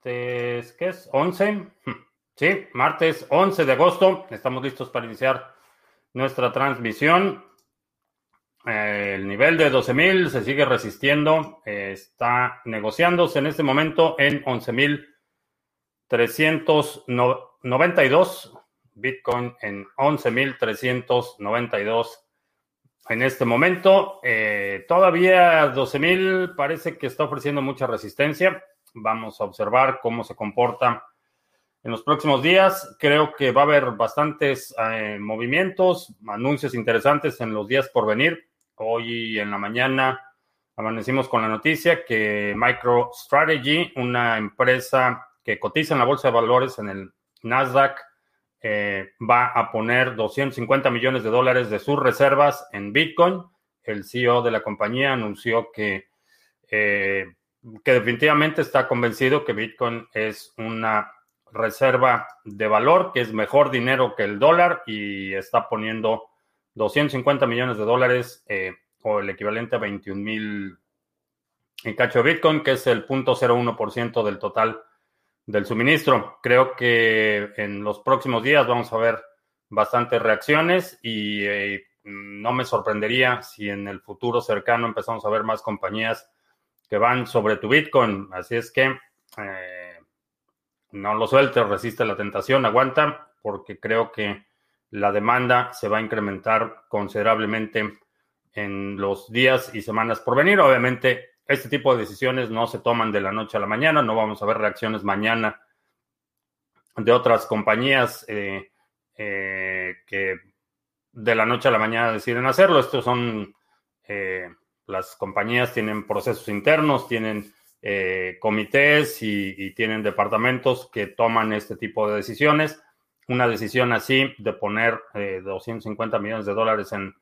martes, ¿qué es? ¿11? Sí, martes 11 de agosto. Estamos listos para iniciar nuestra transmisión. Eh, el nivel de 12.000 se sigue resistiendo. Eh, está negociándose en este momento en 11.392. Bitcoin en 11.392 en este momento. Eh, todavía 12.000 parece que está ofreciendo mucha resistencia. Vamos a observar cómo se comporta en los próximos días. Creo que va a haber bastantes eh, movimientos, anuncios interesantes en los días por venir. Hoy en la mañana amanecimos con la noticia que MicroStrategy, una empresa que cotiza en la bolsa de valores en el Nasdaq, eh, va a poner 250 millones de dólares de sus reservas en Bitcoin. El CEO de la compañía anunció que, eh, que definitivamente está convencido que Bitcoin es una reserva de valor, que es mejor dinero que el dólar y está poniendo 250 millones de dólares eh, o el equivalente a 21 mil en cacho de Bitcoin, que es el 0.01% del total del suministro. Creo que en los próximos días vamos a ver bastantes reacciones y eh, no me sorprendería si en el futuro cercano empezamos a ver más compañías que van sobre tu Bitcoin. Así es que eh, no lo sueltes, resiste la tentación, aguanta, porque creo que la demanda se va a incrementar considerablemente en los días y semanas por venir. Obviamente, este tipo de decisiones no se toman de la noche a la mañana, no vamos a ver reacciones mañana de otras compañías eh, eh, que de la noche a la mañana deciden hacerlo. Estos son, eh, las compañías tienen procesos internos, tienen comités y, tienen departamentos que toman este tipo de decisiones. Una decisión así de poner 250 millones de dólares en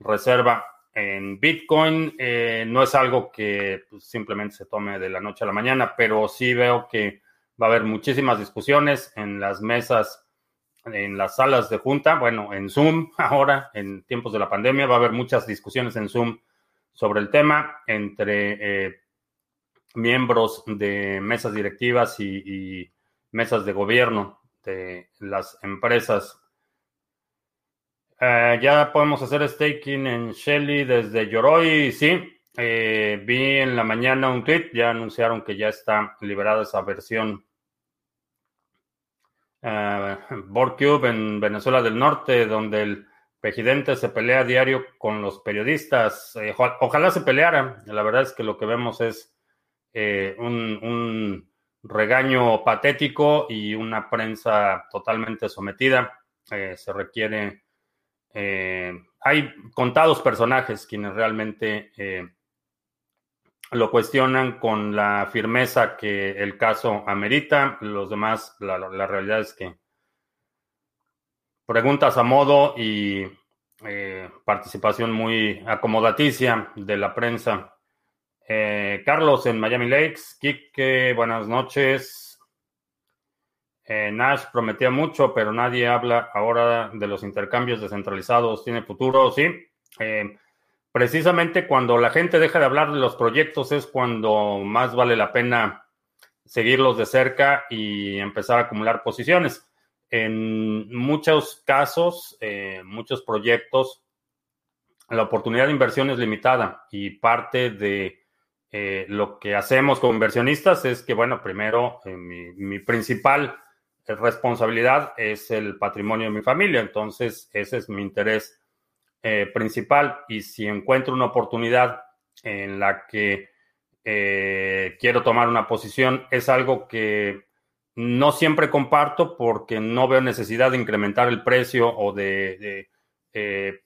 reserva en Bitcoin eh, no es algo que pues, simplemente se tome de la noche a la mañana, pero sí veo que va a haber muchísimas discusiones en las mesas, en las salas de junta, bueno, en Zoom ahora, en tiempos de la pandemia, va a haber muchas discusiones en Zoom sobre el tema entre eh, miembros de mesas directivas y, mesas de gobierno de las empresas eh, ya podemos hacer staking en Shelly desde Yoroi, sí. Eh, vi en la mañana un tweet, ya anunciaron que ya está liberada esa versión. Uh, en Venezuela del Norte, donde el presidente se pelea a diario con los periodistas. ojalá se peleara. La verdad es que lo que vemos es un, un, regaño patético y una prensa totalmente sometida. se requiere eh, hay contados personajes quienes realmente eh, lo cuestionan con la firmeza que el caso amerita. Los demás, la, realidad es que preguntas a modo y eh, participación muy acomodaticia de la prensa. Carlos en Miami Lakes, Kike, buenas noches. Eh, Nash prometía mucho, pero nadie habla ahora de los intercambios descentralizados. ¿Tiene futuro? Sí. Eh, precisamente cuando la gente deja de hablar de los proyectos es cuando más vale la pena seguirlos de cerca y empezar a acumular posiciones. En muchos casos, eh, muchos proyectos, la oportunidad de inversión es limitada y parte de lo que hacemos como inversionistas es que, bueno, primero, mi, mi principal responsabilidad es el patrimonio de mi familia, entonces ese es mi interés eh, principal. Y si encuentro una oportunidad en la que eh, quiero tomar una posición, es algo que no siempre comparto porque no veo necesidad de incrementar el precio o de, eh,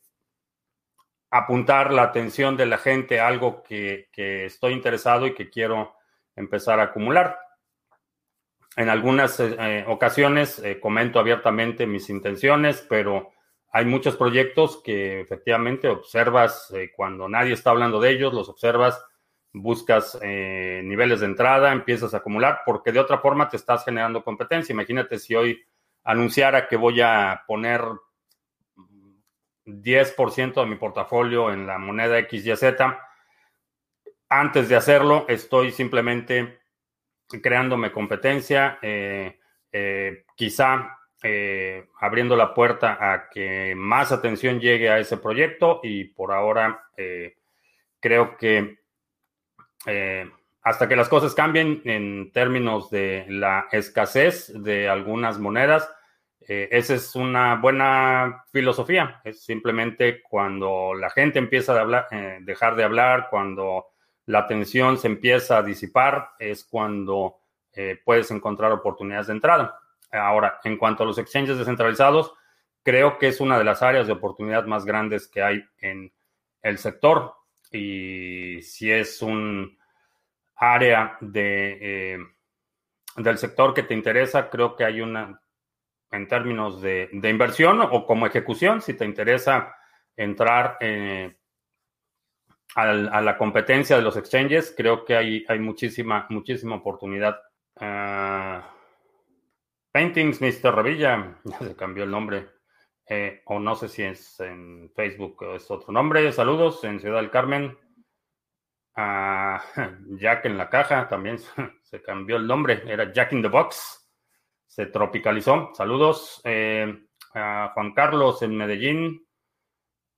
apuntar la atención de la gente a algo que estoy interesado y que quiero empezar a acumular. En algunas eh, eh, ocasiones comento abiertamente mis intenciones, pero hay muchos proyectos que efectivamente observas cuando nadie está hablando de ellos, los observas, buscas niveles de entrada, empiezas a acumular, porque de otra forma te estás generando competencia. Imagínate si hoy anunciara que voy a poner 10% de mi portafolio en la moneda XYZ. Antes de hacerlo, estoy simplemente creándome competencia, quizá abriendo la puerta a que más atención llegue a ese proyecto y por ahora creo que hasta que las cosas cambien en términos de la escasez de algunas monedas, eh, esa es una buena filosofía. Es simplemente cuando la gente empieza a hablar, eh, dejar de hablar, cuando la atención se empieza a disipar, es cuando eh, puedes encontrar oportunidades de entrada. Ahora, en cuanto a los exchanges descentralizados, creo que es una de las áreas de oportunidad más grandes que hay en el sector. Y si es un área de, eh, del sector que te interesa, creo que hay una, en términos de, inversión o como ejecución, si te interesa entrar eh, a, la competencia de los exchanges, creo que hay, hay muchísima, muchísima oportunidad. Ah, Paintings, Mr. Revilla, ya se cambió el nombre. Eh, o no sé si es en Facebook o es otro nombre. Saludos en Ciudad del Carmen. A Jack en la caja también se cambió el nombre, era Jack in the Box, se tropicalizó. Saludos eh, a Juan Carlos en Medellín,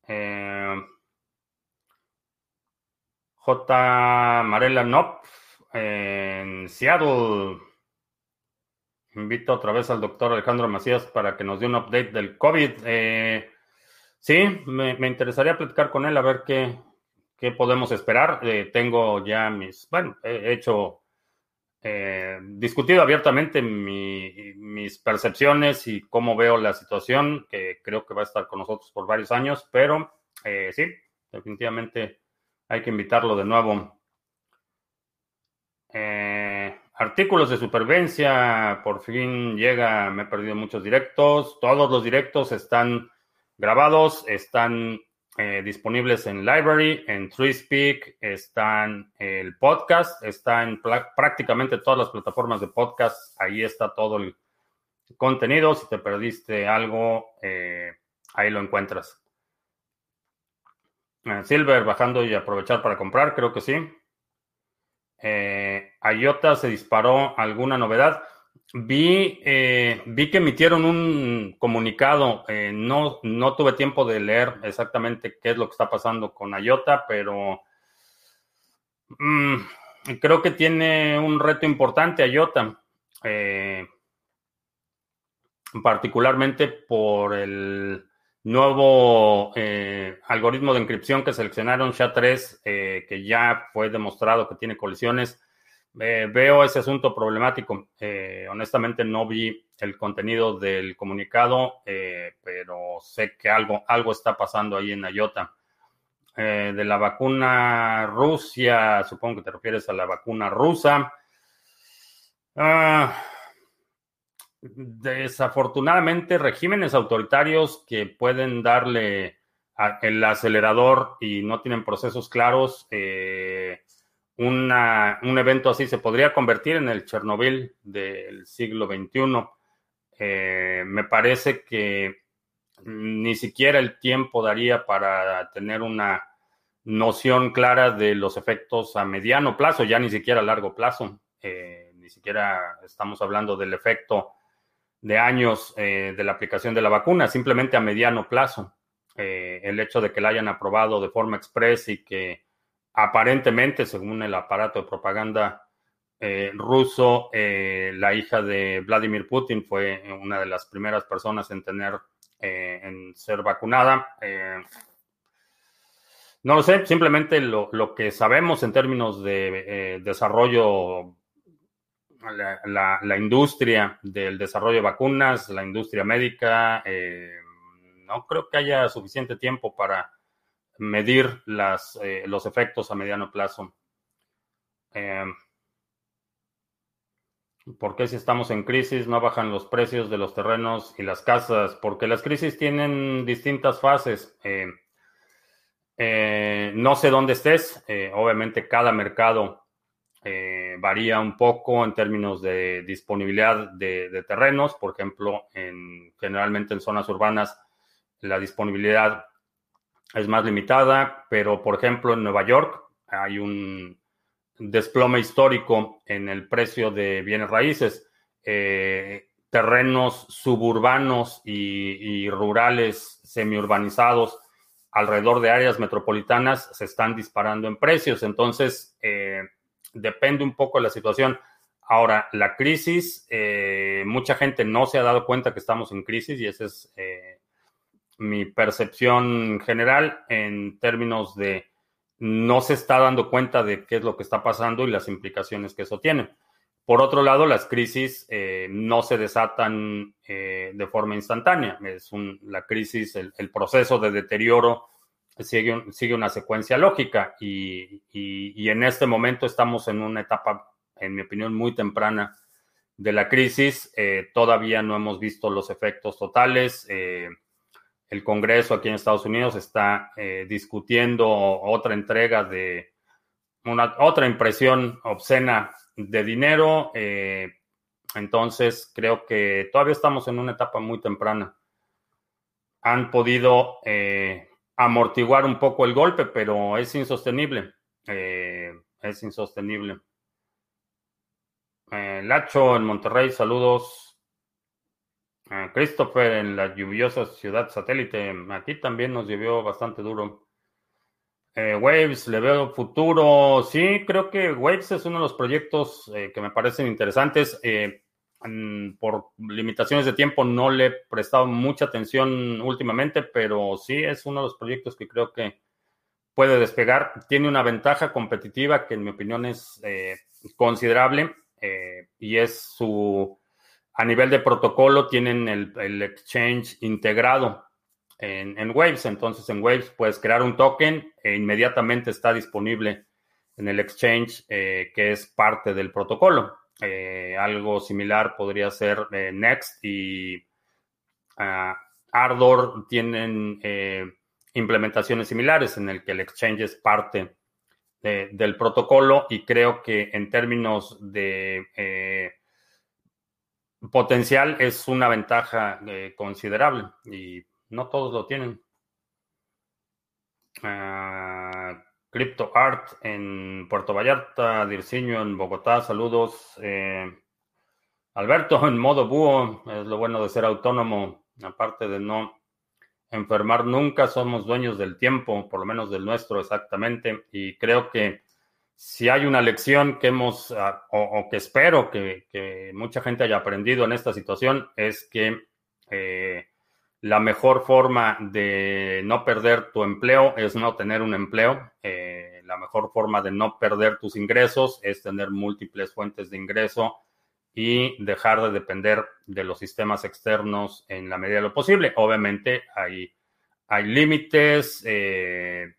eh, J. Marela Nop en Seattle. Invito otra vez al doctor Alejandro Macías para que nos dé un update del COVID. Eh, sí, me, interesaría platicar con él a ver qué, ¿Qué podemos esperar? Eh, tengo ya mis, bueno, he hecho, eh, discutido abiertamente mis percepciones y cómo veo la situación, que creo que va a estar con nosotros por varios años, pero eh, sí, definitivamente hay que invitarlo de nuevo. Artículos de supervivencia, por fin llega, me he perdido muchos directos, todos los directos están grabados, están eh, disponibles en Library, en TreeSpeak, están el podcast, está en prácticamente todas las plataformas de podcast. Ahí está todo el contenido. Si te perdiste algo, eh, ahí lo encuentras. Eh, Silver bajando y aprovechar para comprar, creo que sí. IOTA se disparó alguna novedad. Vi, eh, vi que emitieron un comunicado. Eh, no, no tuve tiempo de leer exactamente qué es lo que está pasando con IOTA, pero mm, creo que tiene un reto importante IOTA, eh, particularmente por el nuevo algoritmo de encripción que seleccionaron SHA-3, que ya fue demostrado que tiene colisiones eh, veo ese asunto problemático. Eh, honestamente no vi el contenido del comunicado, eh, pero sé que algo, algo está pasando ahí en IOTA. de la vacuna Rusia, supongo que te refieres a la vacuna rusa. Ah, desafortunadamente, regímenes autoritarios que pueden darle el acelerador y no tienen procesos claros, un evento así se podría convertir en el Chernobyl del siglo XXI. Eh, me parece que ni siquiera el tiempo daría para tener una noción clara de los efectos a mediano plazo, ya ni siquiera a largo plazo. Eh, ni siquiera estamos hablando del efecto de años eh, de la aplicación de la vacuna, simplemente a mediano plazo. el hecho de que la hayan aprobado de forma express y que Aparentemente, según el aparato de propaganda eh, ruso, eh, la hija de Vladimir Putin fue una de las primeras personas en tener, eh, en ser vacunada. no lo sé, simplemente lo, que sabemos en términos de desarrollo, la, industria del desarrollo de vacunas, la industria médica, no creo que haya suficiente tiempo para medir eh, los efectos a mediano plazo. Eh, ¿Por qué si estamos en crisis no bajan los precios de los terrenos y las casas? Porque las crisis tienen distintas fases. Eh, no sé dónde estés. obviamente cada mercado varía un poco en términos de disponibilidad de, terrenos. Por ejemplo, en, generalmente en zonas urbanas la disponibilidad es más limitada, pero por ejemplo en Nueva York hay un desplome histórico en el precio de bienes raíces. Eh, terrenos suburbanos y, rurales semiurbanizados alrededor de áreas metropolitanas se están disparando en precios. Entonces, eh, depende un poco de la situación. Ahora, la crisis, eh, mucha gente no se ha dado cuenta que estamos en crisis y esa es eh, mi percepción general en términos de no se está dando cuenta de qué es lo que está pasando y las implicaciones que eso tiene. Por otro lado, las crisis eh, no se desatan de forma instantánea. Es la crisis, el, proceso de deterioro sigue, sigue una secuencia lógica y, y en este momento estamos en una etapa en mi opinión, muy temprana de la crisis. Eh, todavía no hemos visto los efectos totales. Eh, el Congreso aquí en Estados Unidos está eh, discutiendo otra entrega de una, otra impresión obscena de dinero. entonces, creo que todavía estamos en una etapa muy temprana. Han podido amortiguar un poco el golpe, pero es insostenible. es insostenible. Eh, Lacho en Monterrey, saludos. Eh, Christopher en la lluviosa ciudad satélite. Aquí también nos llovió bastante duro. Eh, Waves, le veo futuro. Sí, creo que Waves es uno de los proyectos que me parecen interesantes. Por limitaciones de tiempo no le he prestado mucha atención últimamente, pero sí es uno de los proyectos que creo que puede despegar. Tiene una ventaja competitiva que en mi opinión es considerable eh, y es su, a nivel de protocolo tienen el, exchange integrado en, Waves, entonces en Waves puedes crear un token e inmediatamente está disponible en el exchange eh, que es parte del protocolo. Eh, algo similar podría ser Next y ah, Ardor tienen implementaciones similares en el que el exchange es parte del protocolo y creo que en términos de eh, potencial es una ventaja eh, considerable y no todos lo tienen. Uh, Crypto Art en Puerto Vallarta, Dirciño en Bogotá, saludos. Eh, Alberto en modo búho, es lo bueno de ser autónomo, aparte de no enfermar nunca, somos dueños del tiempo, por lo menos del nuestro exactamente, y creo que si hay una lección que hemos, ah, o, que espero que, mucha gente haya aprendido en esta situación, es que eh, la mejor forma de no perder tu empleo es no tener un empleo. Eh, la mejor forma de no perder tus ingresos es tener múltiples fuentes de ingreso y dejar de depender de los sistemas externos en la medida de lo posible. Obviamente hay, hay límites, eh,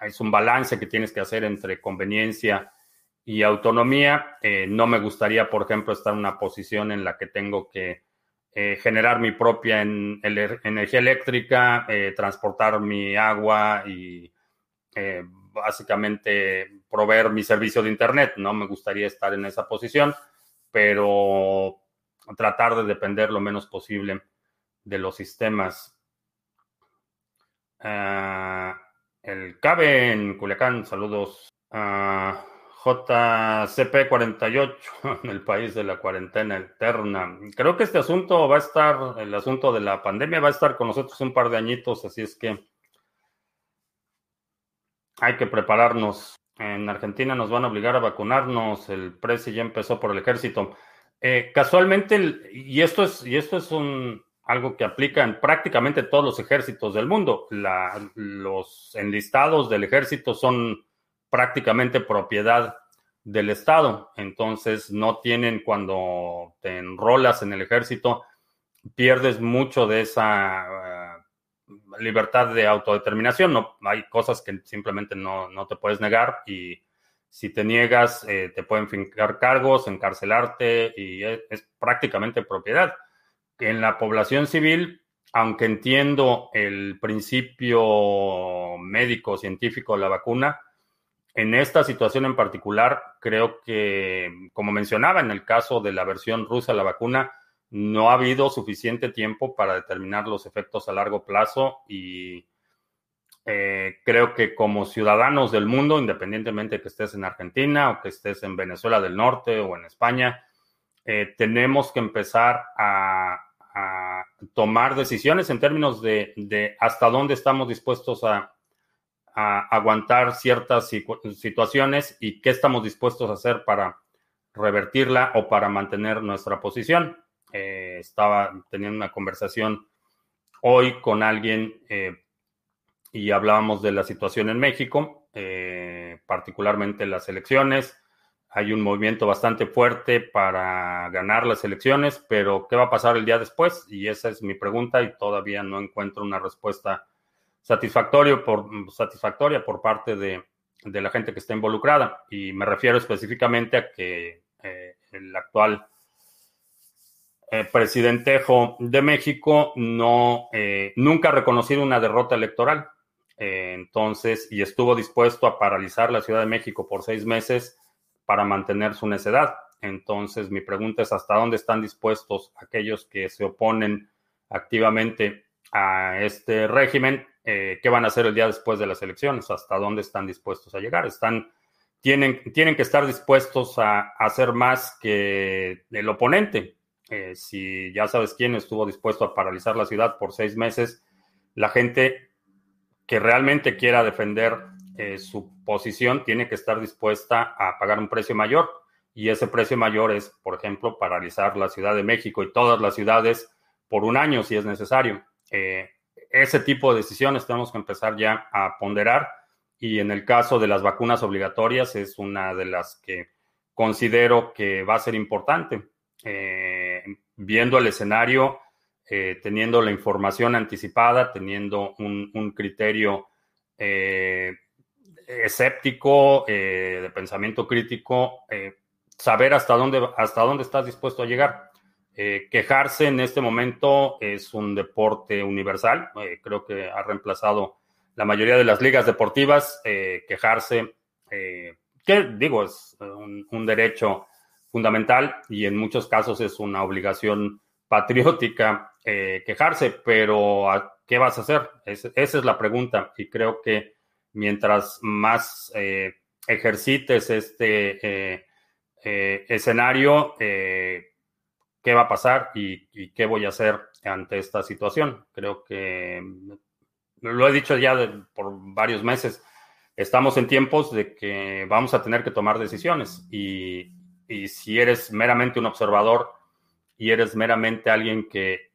es un balance que tienes que hacer entre conveniencia y autonomía. Eh, no me gustaría, por ejemplo, estar en una posición en la que tengo que eh, generar mi propia energía eléctrica, transportar mi agua y básicamente proveer mi servicio de Internet. No me gustaría estar en esa posición pero tratar de depender lo menos posible de los sistemas. Ah, el CABE en Culiacán, saludos. a JCP48, en el país de la cuarentena eterna. Creo que este asunto va a estar, el asunto de la pandemia va a estar con nosotros un par de añitos, así es que hay que prepararnos. En Argentina nos van a obligar a vacunarnos. El precio ya empezó por el ejército. Eh, casualmente, y esto es, y esto es un, algo que aplica en prácticamente todos los ejércitos del mundo. los enlistados del ejército son prácticamente propiedad del Estado. Entonces, no tienen, cuando te enrolas en el ejército, pierdes mucho de esa libertad de autodeterminación. No, hay cosas que simplemente no, no te puedes negar y si te niegas eh, te pueden fincar cargos, encarcelarte y es, prácticamente propiedad. En la población civil, aunque entiendo el principio médico científico de la vacuna, en esta situación en particular, creo que, como mencionaba en el caso de la versión rusa de la vacuna, no ha habido suficiente tiempo para determinar los efectos a largo plazo y Eh, creo que como ciudadanos del mundo, independientemente de que estés en Argentina o que estés en Venezuela del Norte o en España, eh, tenemos que empezar a, tomar decisiones en términos de, hasta dónde estamos dispuestos a, aguantar ciertas situaciones y qué estamos dispuestos a hacer para revertirla o para mantener nuestra posición. Eh, estaba teniendo una conversación hoy con alguien eh, y hablábamos de la situación en México, eh, particularmente las elecciones. Hay un movimiento bastante fuerte para ganar las elecciones, pero ¿qué va a pasar el día después? Y esa es mi pregunta y todavía no encuentro una respuesta satisfactoria por, satisfactoria por parte de, de la gente que está involucrada. Y me refiero específicamente a que el actual eh, presidentejo de México no, eh, nunca ha reconocido una derrota electoral. Eh, entonces, y estuvo dispuesto a paralizar la Ciudad de México por seis meses para mantener su necedad. Entonces, mi pregunta es, ¿hasta dónde están dispuestos aquellos que se oponen activamente a este régimen? ¿Qué van a hacer el día después de las elecciones? ¿Hasta dónde están dispuestos a llegar? Están tienen, tienen que estar dispuestos a, hacer más que el oponente. Eh, si ya sabes quién estuvo dispuesto a paralizar la ciudad por seis meses, la gente que realmente quiera defender eh, su posición tiene que estar dispuesta a pagar un precio mayor. Y ese precio mayor es, por ejemplo, paralizar la Ciudad de México y todas las ciudades por un año si es necesario. Eh, ese tipo de decisiones tenemos que empezar ya a ponderar. Y en el caso de las vacunas obligatorias es una de las que considero que va a ser importante eh, viendo el escenario, eh, teniendo la información anticipada, teniendo un, criterio eh, escéptico, de pensamiento crítico, saber hasta dónde, hasta dónde estás dispuesto a llegar. Quejarse en este momento es un deporte universal. creo que ha reemplazado la mayoría de las ligas deportivas. quejarse, que digo, es un derecho fundamental y en muchos casos es una obligación patriótica eh, quejarse, pero ¿qué vas a hacer? esa es la pregunta y creo que mientras más eh, ejercites este eh, escenario, ¿qué va a pasar y, qué voy a hacer ante esta situación? Creo que lo he dicho ya por varios meses, estamos en tiempos de que vamos a tener que tomar decisiones y, y si eres meramente un observador y eres meramente alguien que,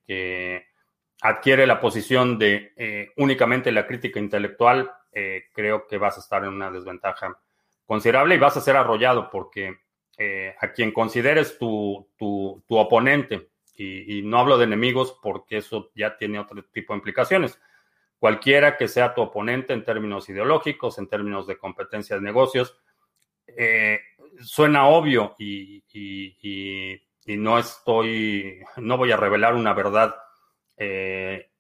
adquiere la posición de eh, únicamente la crítica intelectual, eh, creo que vas a estar en una desventaja considerable y vas a ser arrollado porque eh, a quien consideres tu, oponente, y, y, no hablo de enemigos porque eso ya tiene otro tipo de implicaciones, cualquiera que sea tu oponente en términos ideológicos, en términos de competencia de negocios, suena obvio y, no estoy, no voy a revelar una verdad eh,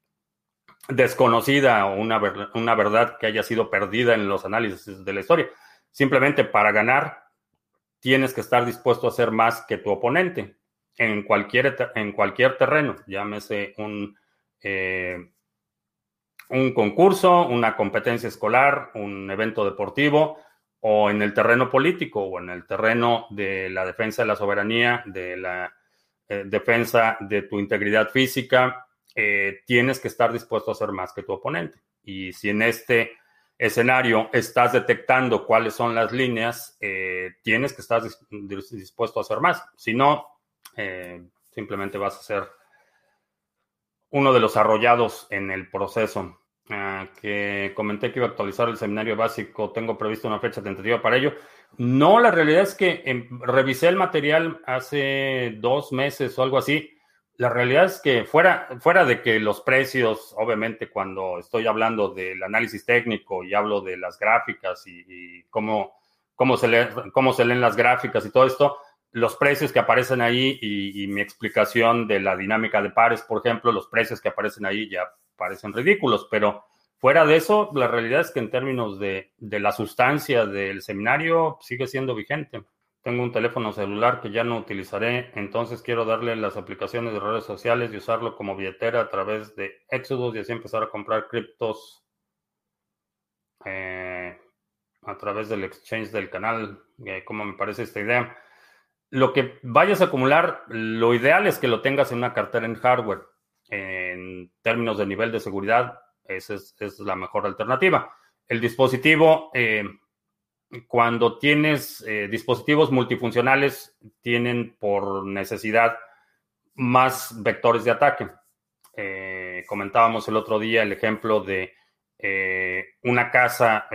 desconocida o una, una verdad que haya sido perdida en los análisis de la historia. Simplemente para ganar tienes que estar dispuesto a hacer más que tu oponente en cualquier, en cualquier terreno, llámese un, eh, un concurso, una competencia escolar, un evento deportivo, o en el terreno político o en el terreno de la defensa de la soberanía, de la eh, defensa de tu integridad física, eh, tienes que estar dispuesto a hacer más que tu oponente. Y si en este escenario estás detectando cuáles son las líneas, eh, tienes que estar dispuesto a hacer más. Si no, simplemente vas a ser uno de los arrollados en el proceso. Ah, que comenté que iba a actualizar el seminario básico, tengo previsto una fecha tentativa para ello. No, la realidad es que em, revisé el material hace dos meses o algo así. La realidad es que fuera, fuera de que los precios, obviamente cuando estoy hablando del análisis técnico y hablo de las gráficas y, cómo, cómo, se cómo se leen las gráficas y todo esto, los precios que aparecen ahí y, mi explicación de la dinámica de pares, por ejemplo, los precios que aparecen ahí ya parecen ridículos, pero fuera de eso, la realidad es que en términos de, la sustancia del seminario sigue siendo vigente. Tengo un teléfono celular que ya no utilizaré, entonces quiero darle las aplicaciones de redes sociales y usarlo como billetera a través de Exodus y así empezar a comprar criptos a través del exchange del canal, cómo me parece esta idea. Lo que vayas a acumular, lo ideal es que lo tengas en una cartera en hardware. En términos de nivel de seguridad, esa es, la mejor alternativa. El dispositivo, eh, cuando tienes eh, dispositivos multifuncionales, tienen por necesidad más vectores de ataque. Eh, comentábamos el otro día el ejemplo de una casa,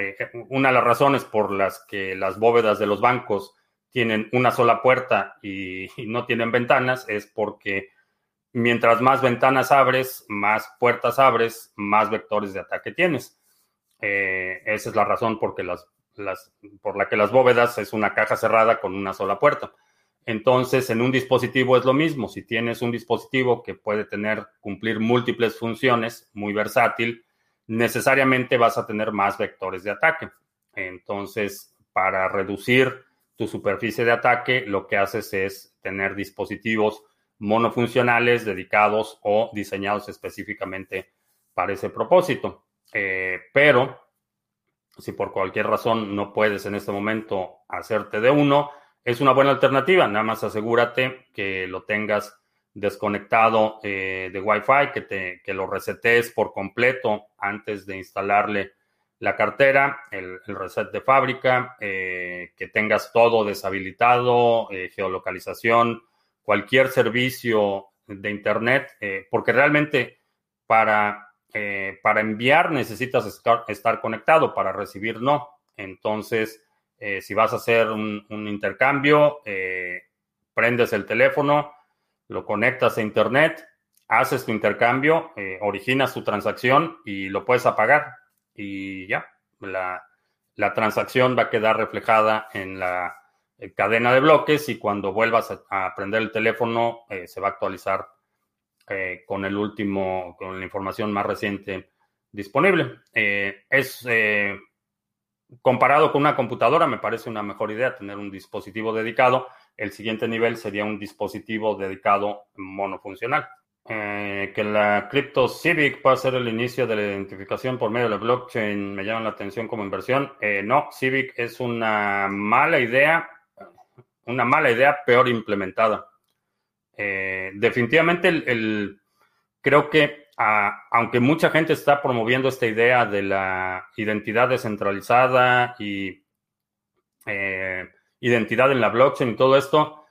una de las razones por las que las bóvedas de los bancos tienen una sola puerta y no tienen ventanas es porque mientras más ventanas abres, más puertas abres, más vectores de ataque tienes. Eh, esa es la razón por, las, por la que las bóvedas es una caja cerrada con una sola puerta. Entonces, en un dispositivo es lo mismo. Si tienes un dispositivo que puede tener, cumplir múltiples funciones, muy versátil, necesariamente vas a tener más vectores de ataque. Entonces, para reducir tu superficie de ataque, lo que haces es tener dispositivos monofuncionales dedicados o diseñados específicamente para ese propósito. Eh, pero si por cualquier razón no puedes en este momento hacerte de uno, es una buena alternativa. Nada más asegúrate que lo tengas desconectado eh, de Wi-Fi, que, te, que lo resetes por completo antes de instalarle la cartera, el, reset de fábrica, eh, que tengas todo deshabilitado, geolocalización, cualquier servicio de Internet, eh, porque realmente para, eh, para enviar necesitas estar, conectado, para recibir no. Entonces, eh, si vas a hacer un, intercambio, prendes el teléfono, lo conectas a Internet, haces tu intercambio, originas tu transacción y lo puedes apagar. Y ya, la, transacción va a quedar reflejada en la eh, cadena de bloques y cuando vuelvas a, prender el teléfono eh, se va a actualizar eh, con el último, con la información más reciente disponible. es comparado con una computadora, me parece una mejor idea tener un dispositivo dedicado. El siguiente nivel sería un dispositivo dedicado monofuncional. que la Crypto Civic pueda ser el inicio de la identificación por medio de la blockchain me llama la atención como inversión. no, Civic es una mala idea una mala idea peor implementada. Eh, definitivamente, el, creo que aunque mucha gente está promoviendo esta idea de la identidad descentralizada y eh, identidad en la blockchain y todo esto,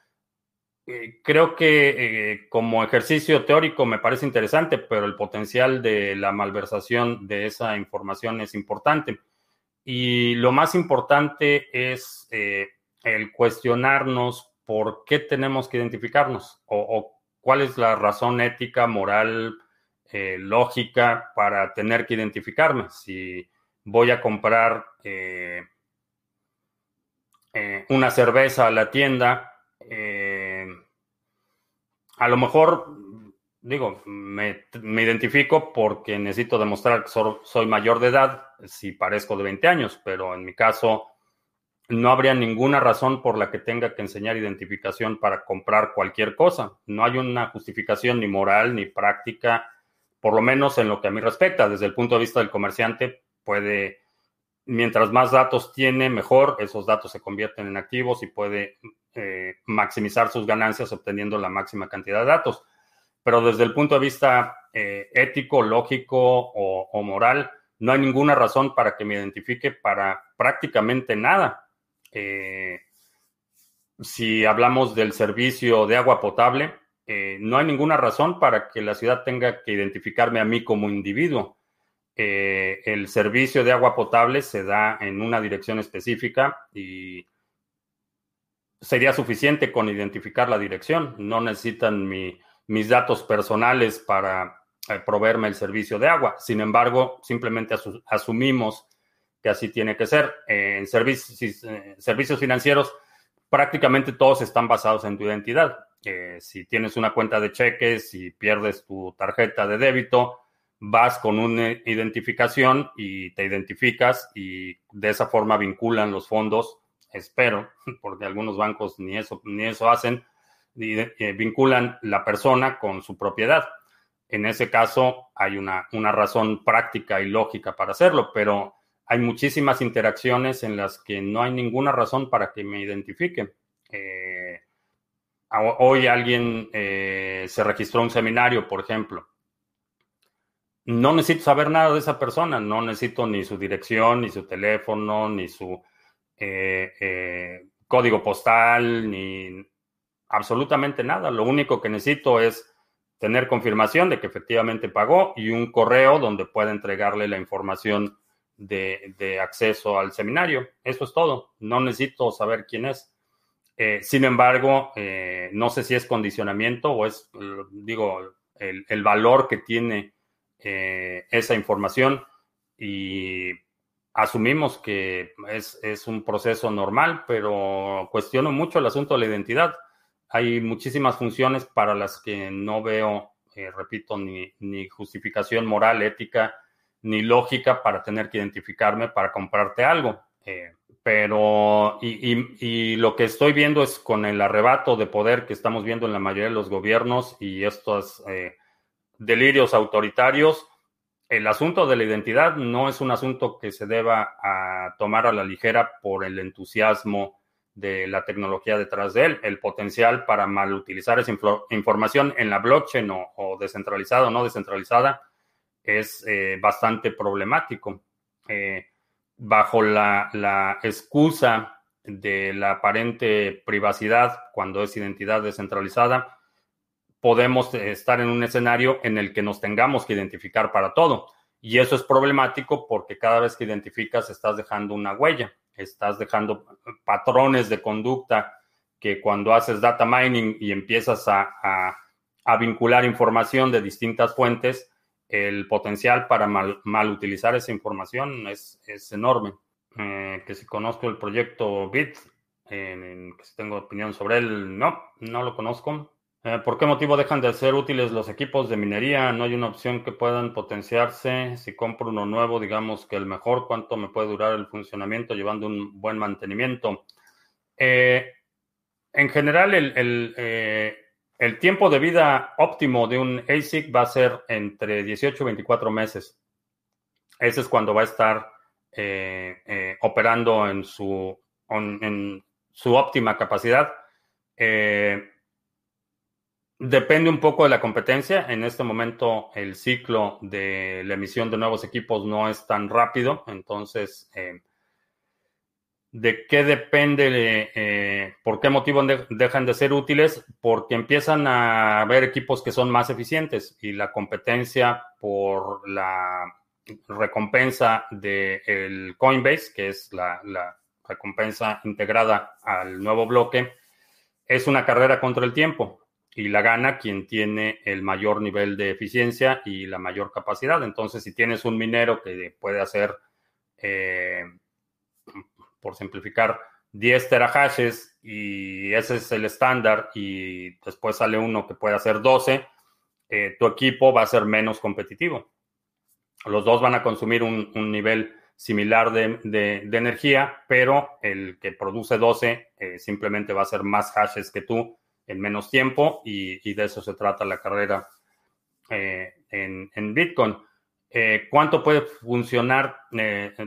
eh, creo que como ejercicio teórico me parece interesante, pero el potencial de la malversación de esa información es importante. Y lo más importante es el cuestionarnos por qué tenemos que identificarnos o, cuál es la razón ética, moral, eh, lógica para tener que identificarme. Si voy a comprar eh, eh, una cerveza a la tienda, a lo mejor, digo, me, identifico porque necesito demostrar que soy mayor de edad si parezco de 20 años, pero en mi caso no habría ninguna razón por la que tenga que enseñar identificación para comprar cualquier cosa. No hay una justificación ni moral ni práctica, por lo menos en lo que a mí respecta. Desde el punto de vista del comerciante, puede, mientras más datos tiene, mejor. Esos datos se convierten en activos y puede eh, maximizar sus ganancias obteniendo la máxima cantidad de datos. Pero desde el punto de vista eh, ético, lógico o moral, no hay ninguna razón para que me identifique para prácticamente nada eh, si hablamos del servicio de agua potable, eh, no hay ninguna razón para que la ciudad tenga que identificarme a mí como individuo. Eh, el servicio de agua potable se da en una dirección específica y sería suficiente con identificar la dirección. No necesitan mis datos personales para proveerme el servicio de agua. Sin embargo, simplemente asumimos que así tiene que ser. en servicios, eh, servicios financieros, prácticamente todos están basados en tu identidad. si tienes una cuenta de cheques, y pierdes tu tarjeta de débito, vas con una identificación y te identificas y de esa forma vinculan los fondos, espero, porque algunos bancos ni eso, ni eso hacen, eh, vinculan la persona con su propiedad. En ese caso hay una, una razón práctica y lógica para hacerlo, pero hay muchísimas interacciones en las que no hay ninguna razón para que me identifique. Eh, hoy alguien eh, se registró un seminario, por ejemplo. No necesito saber nada de esa persona, no necesito ni su dirección, ni su teléfono, ni su eh, código postal, ni absolutamente nada. Lo único que necesito es tener confirmación de que efectivamente pagó y un correo donde pueda entregarle la información de, acceso al seminario. Eso es todo. No necesito saber quién es. Eh, sin embargo, eh, no sé si es condicionamiento o es, digo, el, valor que tiene eh, esa información y asumimos que es, es, un proceso normal, pero cuestiono mucho el asunto de la identidad. Hay muchísimas funciones para las que no veo, repito, ni, ni justificación moral, ética, ni lógica para tener que identificarme para comprarte algo. Eh, pero, y, lo que estoy viendo es con el arrebato de poder que estamos viendo en la mayoría de los gobiernos y estos eh, delirios autoritarios, el asunto de la identidad no es un asunto que se deba a tomar a la ligera por el entusiasmo de la tecnología detrás de él. El potencial para malutilizar esa información en la blockchain o, o descentralizada o no descentralizada es eh, bastante problemático. Eh, bajo la, excusa de la aparente privacidad, cuando es identidad descentralizada, podemos estar en un escenario en el que nos tengamos que identificar para todo. Y eso es problemático porque cada vez que identificas estás dejando una huella, estás dejando patrones de conducta que cuando haces data mining y empiezas a, a vincular información de distintas fuentes, el potencial para mal, utilizar esa información es, enorme. Eh, que si conozco el proyecto BIT, que si tengo opinión sobre él, no, no lo conozco. Eh, ¿Por qué motivo dejan de ser útiles los equipos de minería? No hay una opción que puedan potenciarse. Si compro uno nuevo, digamos que el mejor, ¿cuánto me puede durar el funcionamiento llevando un buen mantenimiento? Eh, en general, el, el tiempo de vida óptimo de un ASIC va a ser entre 18 y 24 meses. Ese es cuando va a estar eh, eh, operando en su, en su óptima capacidad. Eh, depende un poco de la competencia. En este momento el ciclo de la emisión de nuevos equipos no es tan rápido, entonces ¿De qué depende? Eh, ¿Por qué motivo dejan de ser útiles? Porque empiezan a haber equipos que son más eficientes y la competencia por la recompensa del Coinbase, que es la, recompensa integrada al nuevo bloque, es una carrera contra el tiempo y la gana quien tiene el mayor nivel de eficiencia y la mayor capacidad. Entonces, si tienes un minero que puede hacer eh, por simplificar, 10 terahashes y ese es el estándar y después sale uno que puede hacer 12, eh, tu equipo va a ser menos competitivo. Los dos van a consumir un, nivel similar de, energía, pero el que produce 12 eh, simplemente va a hacer más hashes que tú en menos tiempo y, de eso se trata la carrera eh, en, en, Bitcoin. ¿Cuánto puede funcionar,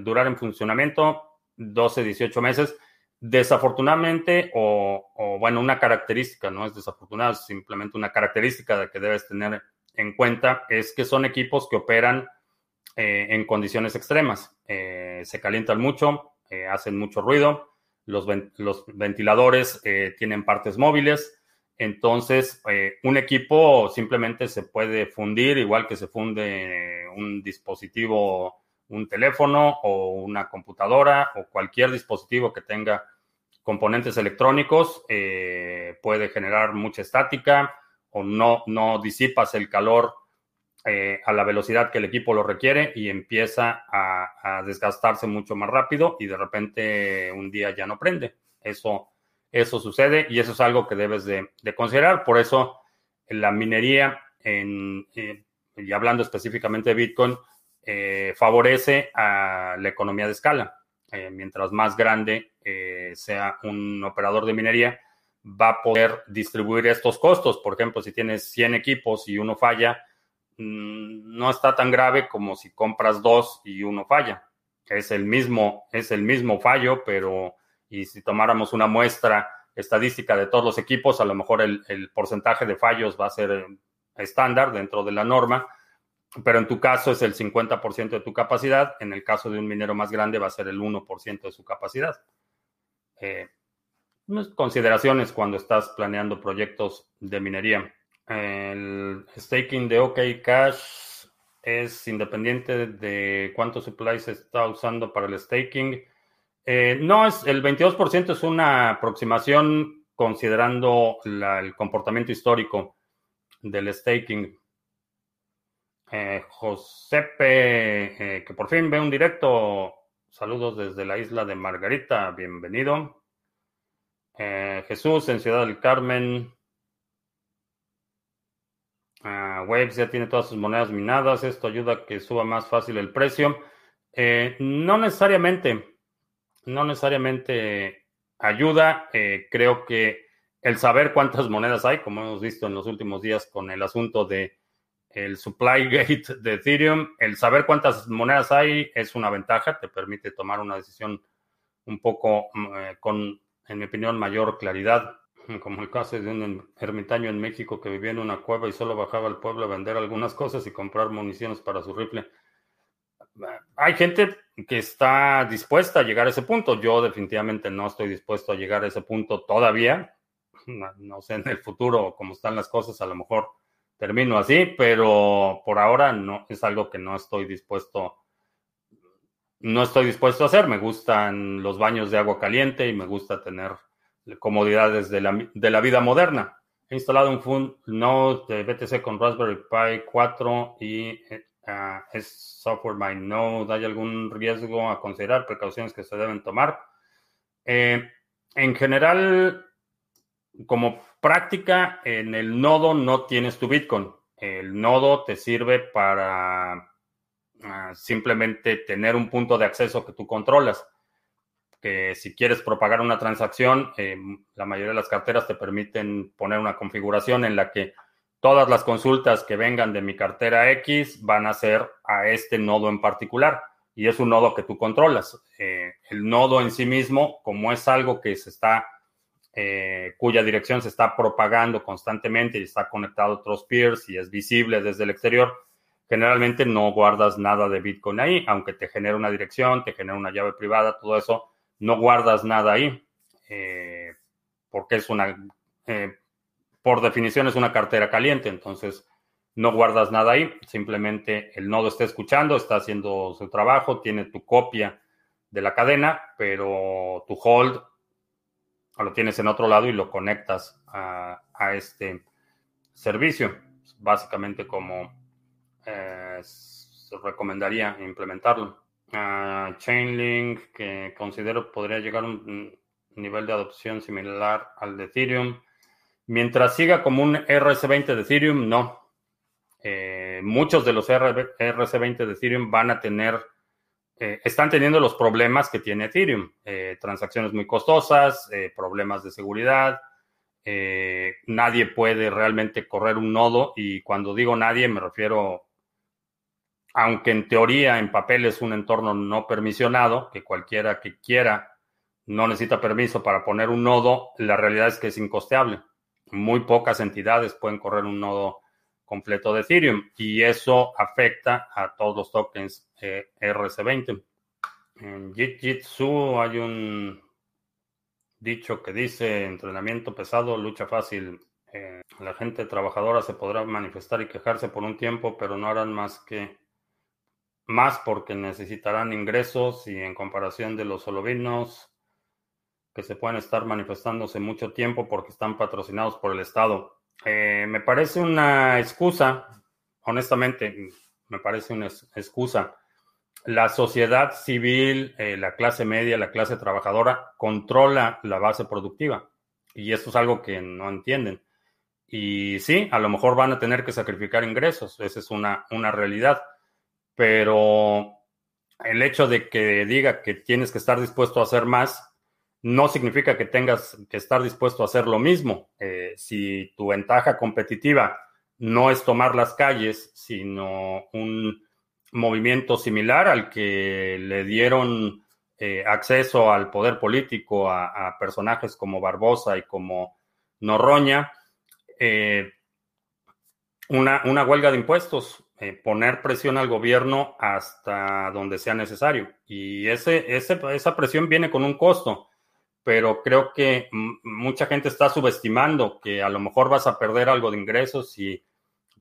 durar en funcionamiento? 12, 18 meses. Desafortunadamente, o, bueno, una característica, no es desafortunada, es simplemente una característica de que debes tener en cuenta, es que son equipos que operan eh, en condiciones extremas. Eh, se calientan mucho, eh, hacen mucho ruido, los ventiladores tienen partes móviles, entonces un equipo simplemente se puede fundir, igual que se funde un dispositivo un teléfono o una computadora o cualquier dispositivo que tenga componentes electrónicos eh, puede generar mucha estática o no, no disipas el calor eh, a la velocidad que el equipo lo requiere y empieza a, desgastarse mucho más rápido y de repente un día ya no prende. Eso, eso sucede y eso es algo que debes de, considerar. Por eso la minería, en, eh, y hablando específicamente de Bitcoin, eh, favorece a la economía de escala. Eh, mientras más grande eh, sea un operador de minería, va a poder distribuir estos costos. Por ejemplo, si tienes 100 equipos y uno falla, mm, no está tan grave como si compras dos y uno falla. es el mismo, es el mismo fallo, pero y si tomáramos una muestra estadística de todos los equipos, a lo mejor el, el porcentaje de fallos va a ser estándar dentro de la norma, pero en tu caso es el 50% de tu capacidad, en el caso de un minero más grande va a ser el 1% de su capacidad. Eh, consideraciones cuando estás planeando proyectos de minería. El staking de OK Cash es independiente de cuánto supply se está usando para el staking. Eh, no, es el 22% es una aproximación considerando el comportamiento histórico del staking. Eh, Josepe, eh, que por fin ve un directo. Saludos desde la isla de Margarita, bienvenido. Eh, Jesús en Ciudad del Carmen. Uh, Waves ya tiene todas sus monedas minadas. Esto ayuda a que suba más fácil el precio. no necesariamente. No necesariamente ayuda. creo que el saber cuántas monedas hay, como hemos visto en los últimos días con el asunto de el supply gate de Ethereum, el saber cuántas monedas hay es una ventaja, te permite tomar una decisión un poco mm, eh, con, en mi opinión, mayor claridad, como el caso de un ermitaño en México que vivía en una cueva y solo bajaba al pueblo a vender algunas cosas y comprar municiones para su rifle. Hay gente que está dispuesta a llegar a ese punto. Yo definitivamente no estoy dispuesto a llegar a ese punto todavía. No sé en el futuro cómo están las cosas, a lo mejor termino así, pero por ahora no es algo que no estoy dispuesto, no estoy dispuesto a hacer. Me gustan los baños de agua caliente y me gusta tener comodidades de la, de la vida moderna. He instalado un Fund Node de BTC con Raspberry Pi 4 y uh, es software by Node. ¿Hay algún riesgo a considerar? ¿Precauciones que se deben tomar? Eh, en general, como práctica, en el nodo no tienes tu Bitcoin. El nodo te sirve para ah, simplemente tener un punto de acceso que tú controlas. Que si quieres propagar una transacción, eh, la mayoría de las carteras te permiten poner una configuración en la que todas las consultas que vengan de mi cartera X van a ser a este nodo en particular. Y es un nodo que tú controlas. Eh, el nodo en sí mismo, como es algo que se está eh, cuya dirección se está propagando constantemente y está conectado a otros peers y es visible desde el exterior, generalmente no guardas nada de Bitcoin ahí, aunque te genere una dirección, te genere una llave privada, todo eso, no guardas nada ahí, eh, porque es una, eh, por definición es una cartera caliente, entonces no guardas nada ahí, simplemente el nodo está escuchando, está haciendo su trabajo, tiene tu copia de la cadena, pero tu hold lo tienes en otro lado y lo conectas a, este servicio. Básicamente como eh, se recomendaría implementarlo. Chainlink, que considero podría llegar a un nivel de adopción similar al de Ethereum. Mientras siga como un RC20 de Ethereum, no. Eh, muchos de los RC20 de Ethereum van a tener eh, están teniendo los problemas que tiene Ethereum. Eh, transacciones muy costosas, eh, problemas de seguridad. nadie puede realmente correr un nodo y cuando digo nadie me refiero, aunque en teoría en papel es un entorno no permisionado, que cualquiera que quiera no necesita permiso para poner un nodo, la realidad es que es incosteable. Muy pocas entidades pueden correr un nodo completo de Ethereum y eso afecta a todos los tokens eh, RC20. En Jiu-Jitsu hay un dicho que dice entrenamiento pesado, lucha fácil. Eh, la gente trabajadora se podrá manifestar y quejarse por un tiempo, pero no harán más que más porque necesitarán ingresos y en comparación de los solovinos que se pueden estar manifestándose mucho tiempo porque están patrocinados por el Estado. Eh, me parece una excusa, honestamente, me parece una excusa. La sociedad civil, eh, la clase media, la clase trabajadora controla la base productiva y esto es algo que no entienden. Y sí, a lo mejor van a tener que sacrificar ingresos, esa es una, una realidad, pero el hecho de que diga que tienes que estar dispuesto a hacer más no significa que tengas que estar dispuesto a hacer lo mismo. Eh, si tu ventaja competitiva no es tomar las calles, sino un movimiento similar al que le dieron eh, acceso al poder político a, personajes como Barbosa y como Norroña, eh, una, una, huelga de impuestos, poner presión al gobierno hasta donde sea necesario. Y ese, esa presión viene con un costo, pero creo que mucha gente está subestimando que a lo mejor vas a perder algo de ingresos si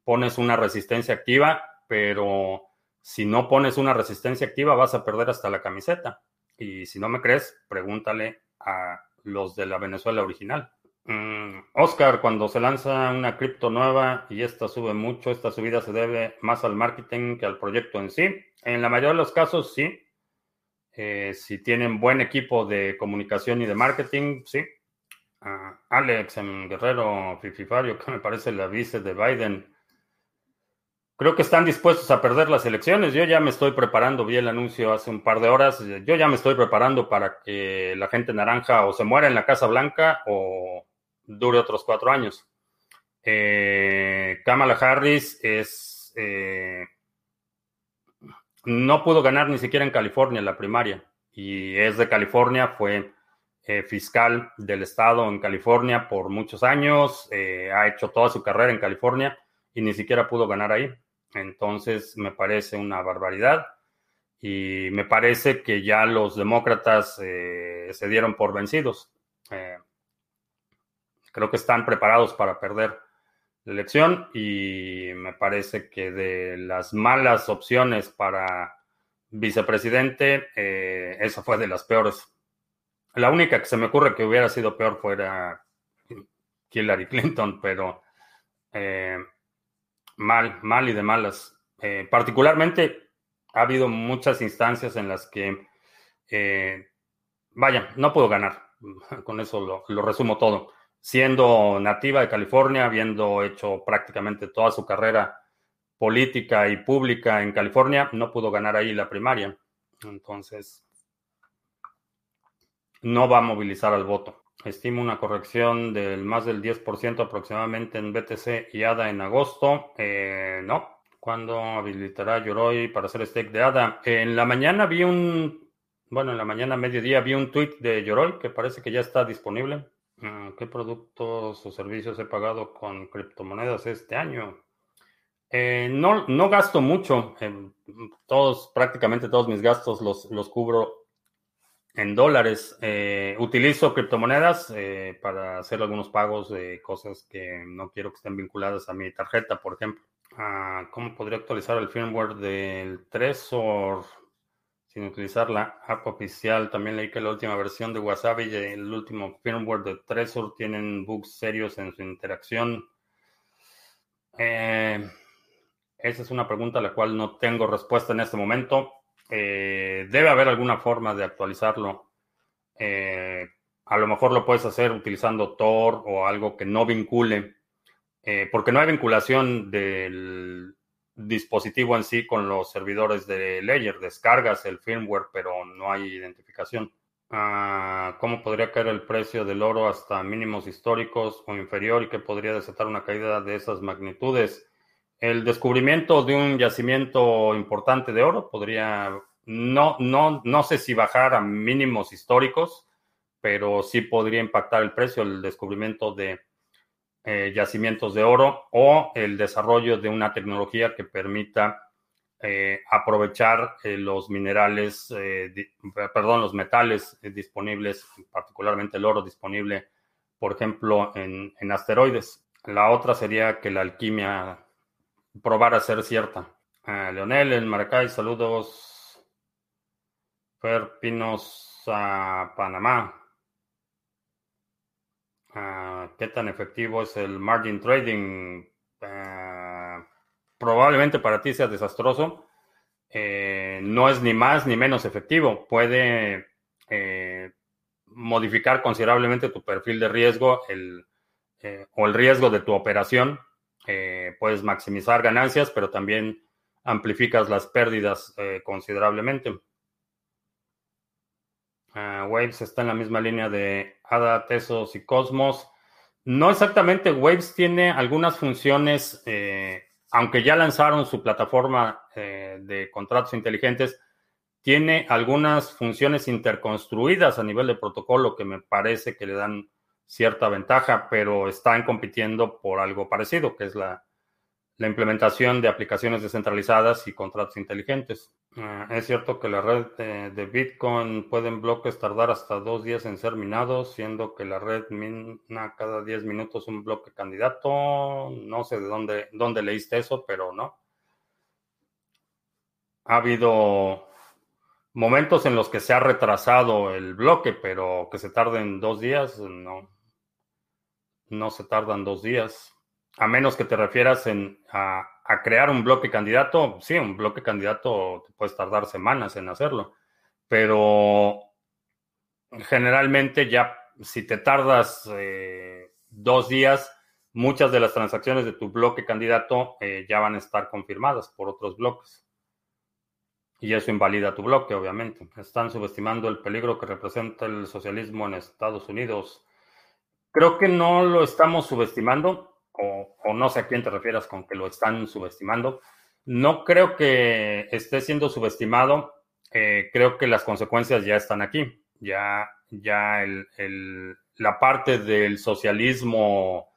pones una resistencia activa, pero si no pones una resistencia activa vas a perder hasta la camiseta. Y si no me crees, pregúntale a los de la Venezuela original. Mm, Oscar, cuando se lanza una cripto nueva y esta sube mucho, esta subida se debe más al marketing que al proyecto en sí. En la mayoría de los casos, sí. Eh, si tienen buen equipo de comunicación y de marketing, sí. Ah, Alex en Guerrero Fififario, que me parece la vice de Biden, Creo que están dispuestos a perder las elecciones. Yo ya me estoy preparando, vi el anuncio hace un par de horas, yo ya me estoy preparando para que la gente naranja o se muera en la Casa Blanca o dure otros cuatro años. Eh, Kamala Harris es... Eh, no pudo ganar ni siquiera en California la primaria y es de California, fue eh, fiscal del estado en California por muchos años, ha hecho toda su carrera en California y ni siquiera pudo ganar ahí. Entonces me parece una barbaridad y me parece que ya los demócratas eh, se dieron por vencidos. Eh, creo que están preparados para perder la elección y me parece que de las malas opciones para vicepresidente, eh, esa fue de las peores. La única que se me ocurre que hubiera sido peor fuera Hillary Clinton, pero mal, mal y de malas. Eh, particularmente ha habido muchas instancias en las que, eh, vaya, no puedo ganar. Con eso lo, resumo todo. Siendo nativa de California, habiendo hecho prácticamente toda su carrera política y pública en California, no pudo ganar ahí la primaria. Entonces, no va a movilizar al voto. Estimo una corrección del más del 10% aproximadamente en BTC y ADA en agosto. Eh, no. ¿Cuándo habilitará Yoroi para hacer stake de ADA? En la mañana vi un, bueno, en la mañana, mediodía, vi un tweet de Yoroi que parece que ya está disponible. Mm, ¿Qué productos o servicios he pagado con criptomonedas este año? Eh, no, no gasto mucho. todos, prácticamente todos mis gastos los, los cubro en dólares. Eh, utilizo criptomonedas eh, para hacer algunos pagos de cosas que no quiero que estén vinculadas a mi tarjeta, por ejemplo. Ah, ¿Cómo podría actualizar el firmware del Trezor sin utilizar la app oficial? También leí que la última versión de WhatsApp y el último firmware de Trezor tienen bugs serios en su interacción. Eh, esa es una pregunta a la cual no tengo respuesta en este momento. Eh, debe haber alguna forma de actualizarlo. Eh, a lo mejor lo puedes hacer utilizando Tor o algo que no vincule, porque no hay vinculación del dispositivo en sí con los servidores de Ledger. Descargas el firmware, pero no hay identificación. Ah, ¿Cómo podría caer el precio del oro hasta mínimos históricos o inferior y qué podría desatar una caída de esas magnitudes? el descubrimiento de un yacimiento importante de oro podría, no, no, no sé si bajar a mínimos históricos, pero sí podría impactar el precio, el descubrimiento de eh, yacimientos de oro o el desarrollo de una tecnología que permita eh, aprovechar eh, los minerales, perdón, los metales disponibles, particularmente el oro disponible, por ejemplo, en, en asteroides. La otra sería que la alquimia probar a ser cierta. Leonel, el Maracay, saludos. Fer Pinos a Panamá. ¿Qué tan efectivo es el margin trading? probablemente para ti sea desastroso. Eh, no es ni más ni menos efectivo. Puede eh, modificar considerablemente tu perfil de riesgo el, eh, o el riesgo de tu operación puedes maximizar ganancias, pero también amplificas las pérdidas considerablemente. Ah, Waves está en la misma línea de ADA, Tesos y Cosmos. No exactamente, Waves tiene algunas funciones eh, aunque ya lanzaron su plataforma eh, de contratos inteligentes, tiene algunas funciones interconstruidas a nivel de protocolo que me parece que le dan cierta ventaja, pero están compitiendo por algo parecido, que es la, la implementación de aplicaciones descentralizadas y contratos inteligentes. Ah, es cierto que la red de, Bitcoin puede en bloques tardar hasta dos días en ser minados, siendo que la red mina cada 10 minutos un bloque candidato. No sé de dónde, dónde leíste eso, pero no. Ha habido momentos en los que se ha retrasado el bloque, pero que se tarden dos días, no. No se tardan dos días. A menos que te refieras a, crear un bloque candidato, sí, un bloque candidato te puedes tardar semanas en hacerlo, pero generalmente ya si te tardas eh, dos días, muchas de las transacciones de tu bloque candidato eh, ya van a estar confirmadas por otros bloques. Y eso invalida tu bloque, obviamente. Están subestimando el peligro que representa el socialismo en Estados Unidos. Creo que no lo estamos subestimando o, no sé a quién te refieras con que lo están subestimando. No creo que esté siendo subestimado. Eh, creo que las consecuencias ya están aquí. Ya, ya el, la parte del socialismo,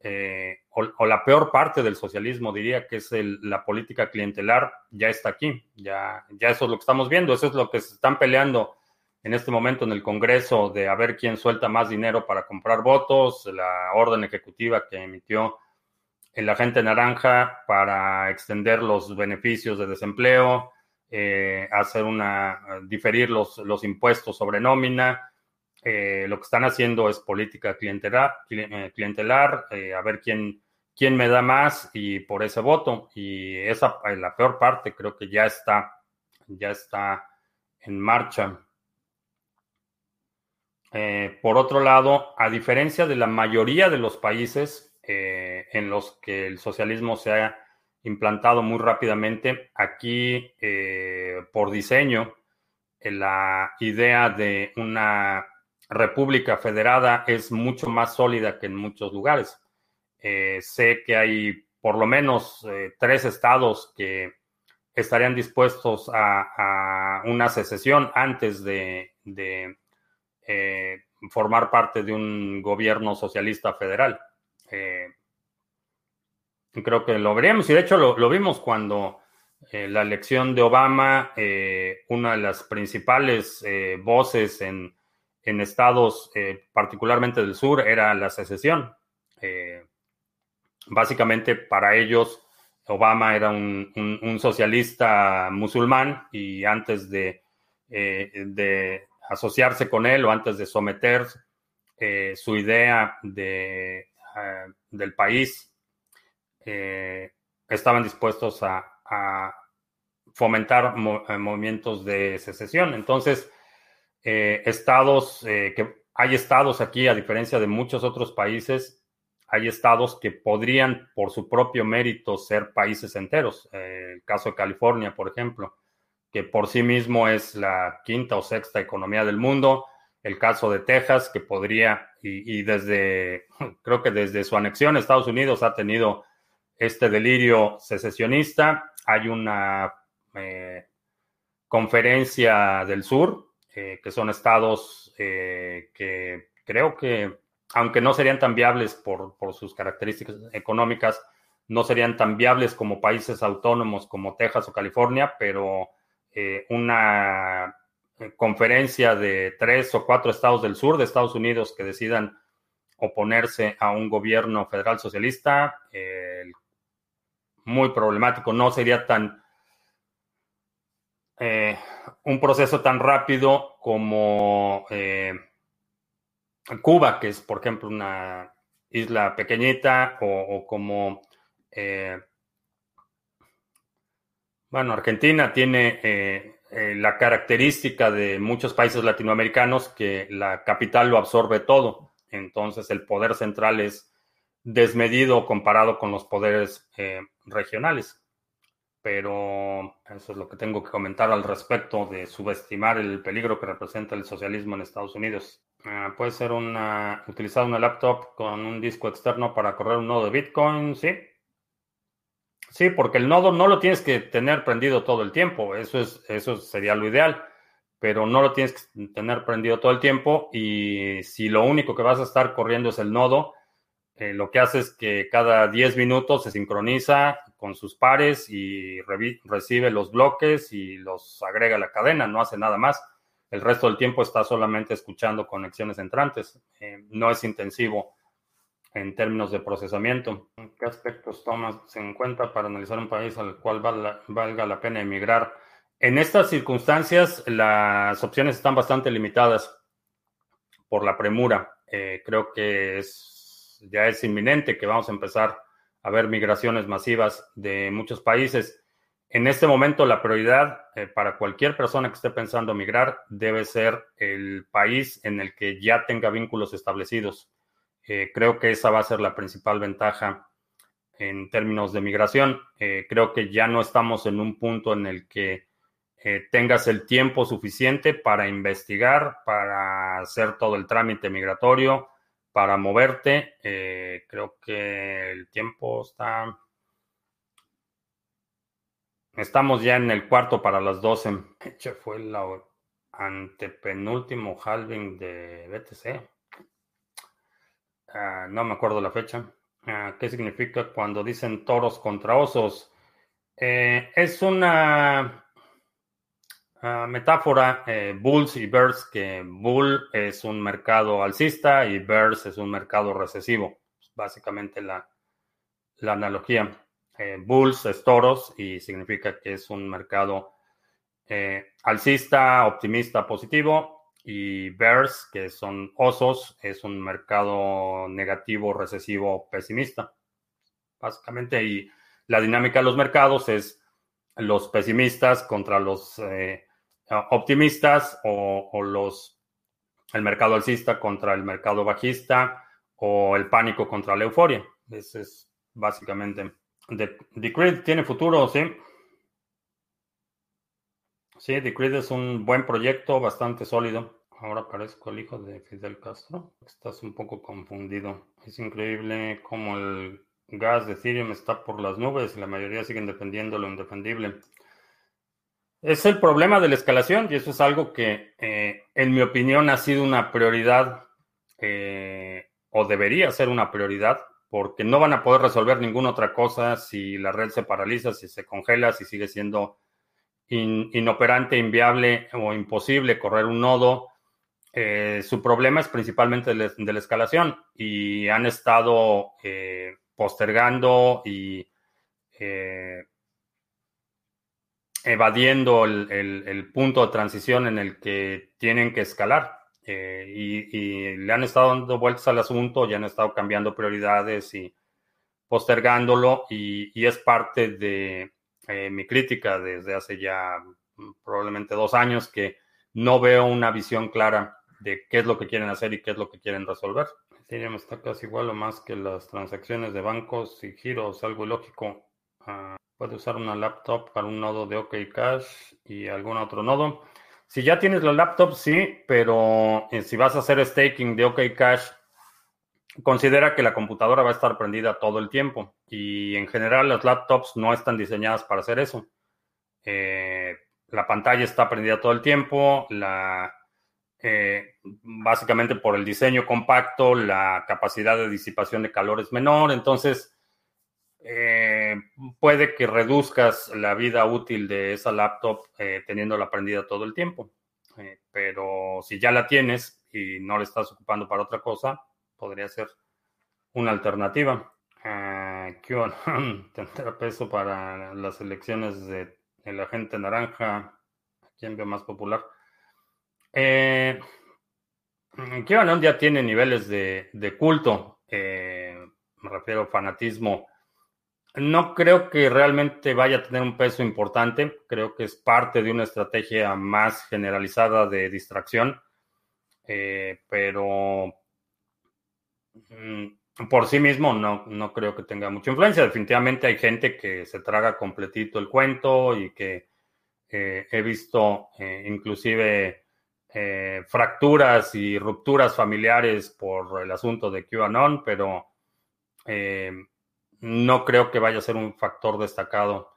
eh, o, la peor parte del socialismo, diría que es la política clientelar, ya está aquí. Ya, ya eso es lo que estamos viendo. Eso es lo que se están peleando en este momento en el Congreso de a ver quién suelta más dinero para comprar votos, la orden ejecutiva que emitió el agente naranja para extender los beneficios de desempleo, eh, hacer una, diferir los, los impuestos sobre nómina. Eh, lo que están haciendo es política clientelar, eh, clientelar a ver quién, quién me da más y por ese voto. Y esa, la peor parte creo que ya está, ya está en marcha. Eh, por otro lado, a diferencia de la mayoría de los países eh, en los que el socialismo se ha implantado muy rápidamente, aquí eh, por diseño, la idea de una república federada es mucho más sólida que en muchos lugares. sé que hay por lo menos tres estados que estarían dispuestos a, una secesión antes de eh, formar parte de un gobierno socialista federal. Eh, creo que lo veríamos y de hecho lo, vimos cuando eh, la elección de Obama, una de las principales voces en, estados, particularmente del sur, era la secesión. básicamente para ellos, Obama era un, socialista musulmán y antes de, de asociarse con él o antes de someter eh, su idea de, eh, del país, eh, estaban dispuestos a, fomentar movimientos de secesión. Entonces, estados, que hay estados aquí, a diferencia de muchos otros países, hay estados que podrían por su propio mérito ser países enteros. el caso de California, por ejemplo que por sí mismo es la quinta o sexta economía del mundo. El caso de Texas, que podría, y, desde, creo que desde su anexión Estados Unidos ha tenido este delirio secesionista. Hay una eh, conferencia del sur, eh, que son estados eh, que creo que, aunque no serían tan viables por, por sus características económicas, no serían tan viables como países autónomos como Texas o California, pero eh, una eh, conferencia de tres o cuatro estados del sur de Estados Unidos que decidan oponerse a un gobierno federal socialista, eh, muy problemático. No sería tan un proceso tan rápido como Cuba, que es, por ejemplo, una isla pequeñita, o como bueno, Argentina tiene eh, eh, la característica de muchos países latinoamericanos que la capital lo absorbe todo. Entonces el poder central es desmedido comparado con los poderes eh, regionales. Pero eso es lo que tengo que comentar al respecto de subestimar el peligro que representa el socialismo en Estados Unidos. Ah, puede ser una, utilizar una laptop con un disco externo para correr un nodo de Bitcoin, sí. Sí, porque el nodo no lo tienes que tener prendido todo el tiempo, eso, es, eso sería lo ideal, pero no lo tienes que tener prendido todo el tiempo y si lo único que vas a estar corriendo es el nodo, eh, lo que hace es que cada 10 minutos se sincroniza con sus pares y recibe los bloques y los agrega a la cadena, no hace nada más. El resto del tiempo está solamente escuchando conexiones entrantes, eh, no es intensivo en términos de procesamiento. ¿Qué aspectos tomas en cuenta para analizar un país al cual valga la pena emigrar? En estas circunstancias, las opciones están bastante limitadas por la premura. Eh, creo que ya es inminente que vamos a empezar a ver migraciones masivas de muchos países. En este momento, la prioridad eh, para cualquier persona que esté pensando migrar debe ser el país en el que ya tenga vínculos establecidos eh, creo que esa va a ser la principal ventaja en términos de migración. Eh, creo que ya no estamos en un punto en el que eh, tengas el tiempo suficiente para investigar, para hacer todo el trámite migratorio, para moverte. creo que el tiempo está... Estamos ya en el cuarto para las 12. Hecho fue el antepenúltimo halving de BTC. Ah, no me acuerdo la fecha. Ah, ¿Qué significa cuando dicen toros contra osos? Eh, es una ah, metáfora, eh, bulls y bears, que bull es un mercado alcista y bears es un mercado recesivo. Básicamente la, la analogía. Eh, bulls es toros y significa que es un mercado alcista, optimista, positivo y bears, que son osos, es un mercado negativo, recesivo, pesimista. Básicamente, y la dinámica de los mercados es los pesimistas contra los eh, optimistas o, los el mercado alcista contra el mercado bajista o el pánico contra la euforia. Ese es básicamente. Decreed tiene futuro, sí. Sí, Decreed es un buen proyecto, bastante sólido. Ahora parezco el hijo de Fidel Castro. Estás un poco confundido. Es increíble cómo el gas de Ethereum está por las nubes y la mayoría siguen defendiendo lo indefendible. Es el problema de la escalación y eso es algo que, eh, en mi opinión, ha sido una prioridad eh, o debería ser una prioridad porque no van a poder resolver ninguna otra cosa si la red se paraliza, si se congela, si sigue siendo inoperante, inviable o imposible correr un nodo. Eh, su problema es principalmente de, la escalación y han estado eh, postergando y eh, evadiendo el, punto de transición en el que tienen que escalar. Y, le han estado dando vueltas al asunto, ya han estado cambiando prioridades y postergándolo y es parte de eh, mi crítica desde hace ya mm, probablemente dos años que no veo una visión clara de qué es lo que quieren hacer y qué es lo que quieren resolver. Ethereum está casi igual o más que las transacciones de bancos y giros, algo ilógico. Ah, puede usar una laptop para un nodo de OK Cash y algún otro nodo. Si ya tienes la laptop, sí, pero eh, si vas a hacer staking de OK Cash considera que la computadora va a estar prendida todo el tiempo y en general las laptops no están diseñadas para hacer eso. Eh, la pantalla está prendida todo el tiempo, la, eh, básicamente por el diseño compacto, la capacidad de disipación de calor es menor, entonces eh, puede que reduzcas la vida útil de esa laptop teniéndola prendida todo el tiempo. pero si ya la tienes y no la estás ocupando para otra cosa, podría ser una alternativa. Uh, tendrá peso para las elecciones de el agente naranja. ¿A quién ve más popular? Eh, QAnon ya tiene niveles de, culto. Eh, me refiero a fanatismo. No creo que realmente vaya a tener un peso importante. Creo que es parte de una estrategia más generalizada de distracción. Eh, pero Mm, por sí mismo no, no creo que tenga mucha influencia. Definitivamente hay gente que se traga completito el cuento y que eh, he visto eh, inclusive eh, fracturas y rupturas familiares por el asunto de QAnon, pero no creo que vaya a ser un factor destacado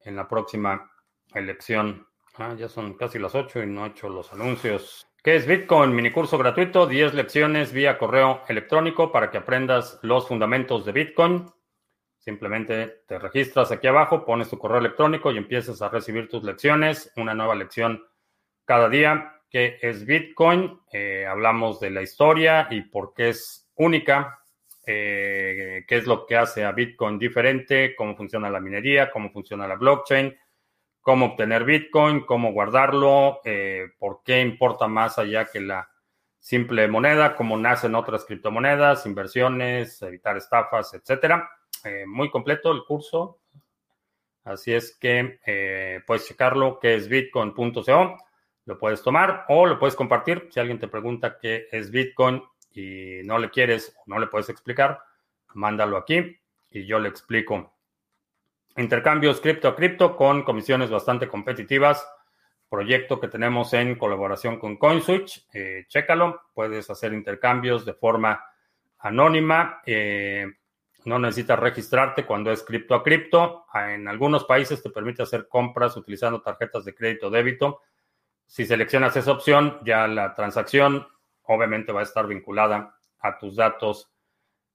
en la próxima elección. Ah, ya son casi las 8 y no he hecho los anuncios. ¿Qué es Bitcoin? Minicurso gratuito, 10 lecciones vía correo electrónico para que aprendas los fundamentos de Bitcoin. Simplemente te registras aquí abajo, pones tu correo electrónico y empiezas a recibir tus lecciones. Una nueva lección cada día. ¿Qué es Bitcoin? Eh, hablamos de la historia y por qué es única. Eh, qué es lo que hace a Bitcoin diferente, cómo funciona la minería, cómo funciona la blockchain, cómo obtener Bitcoin, cómo guardarlo, eh, por qué importa más allá que la simple moneda, cómo nacen otras criptomonedas, inversiones, evitar estafas, etcétera. Eh, muy completo el curso. Así es que puedes checarlo, que es bitcoin.co. Lo puedes tomar o lo puedes compartir. Si alguien te pregunta qué es Bitcoin, y no le quieres o no le puedes explicar, mándalo aquí y yo le explico. Intercambios cripto a cripto con comisiones bastante competitivas. Proyecto que tenemos en colaboración con CoinSwitch. Eh, chécalo. Puedes hacer intercambios de forma anónima. Eh, no necesitas registrarte cuando es cripto a cripto. En algunos países te permite hacer compras utilizando tarjetas de crédito o débito. Si seleccionas esa opción, ya la transacción obviamente va a estar vinculada a tus datos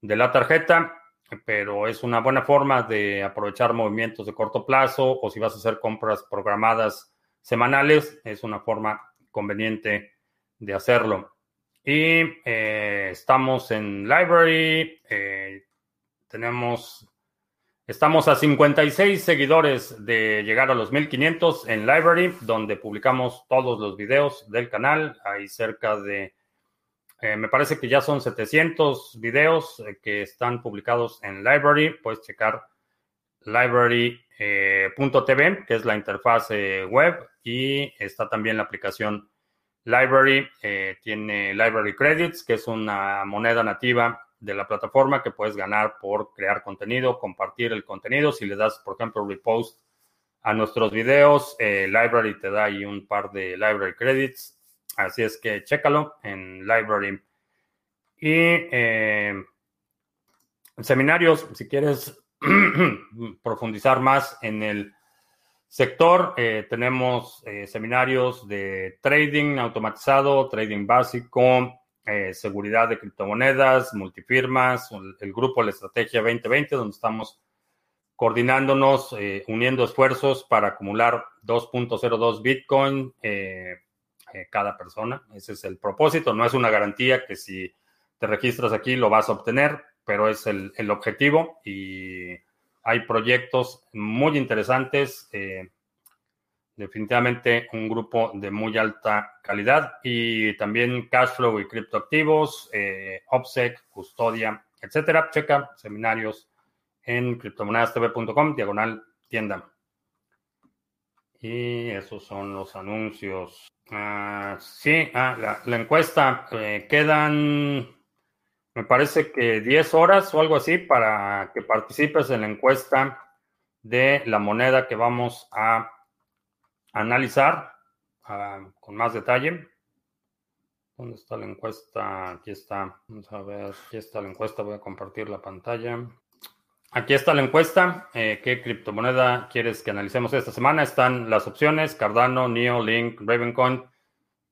de la tarjeta, pero es una buena forma de aprovechar movimientos de corto plazo o si vas a hacer compras programadas semanales, es una forma conveniente de hacerlo. Y eh, estamos en Library, eh, tenemos, estamos a 56 seguidores de llegar a los 1500 en Library, donde publicamos todos los videos del canal. Hay cerca de eh, me parece que ya son 700 videos eh, que están publicados en Library. Puedes checar library.tv, eh, que es la interfase web, y está también la aplicación Library. tiene Library Credits, que es una moneda nativa de la plataforma que puedes ganar por crear contenido, compartir el contenido. Si le das, por ejemplo, repost a nuestros videos, Library te da ahí un par de Library Credits Así es que chécalo en Library. Y eh, seminarios, si quieres profundizar más en el sector, eh, tenemos eh, seminarios de trading automatizado, trading básico, seguridad de criptomonedas, multifirmas, el, grupo La Estrategia 2020, donde estamos coordinándonos, uniendo esfuerzos para acumular 2.02 Bitcoin eh, cada persona. Ese es el propósito. No es una garantía que si te registras aquí lo vas a obtener, pero es el, objetivo y hay proyectos muy interesantes. Eh, definitivamente un grupo de muy alta calidad y también cash flow y criptoactivos, eh, OPSEC, custodia, etcétera. Checa seminarios en criptomonedastv.com, diagonal tienda. Y esos son los anuncios. Ah, sí, ah, la, encuesta. Eh, quedan, me parece que 10 horas o algo así para que participes en la encuesta de la moneda que vamos a analizar ah, con más detalle. ¿Dónde está la encuesta? Aquí está. Vamos a ver, aquí está la encuesta. Voy a compartir la pantalla. Aquí está la encuesta. Eh, ¿Qué criptomoneda quieres que analicemos esta semana? Están las opciones: Cardano, NEO, Link, Ravencoin.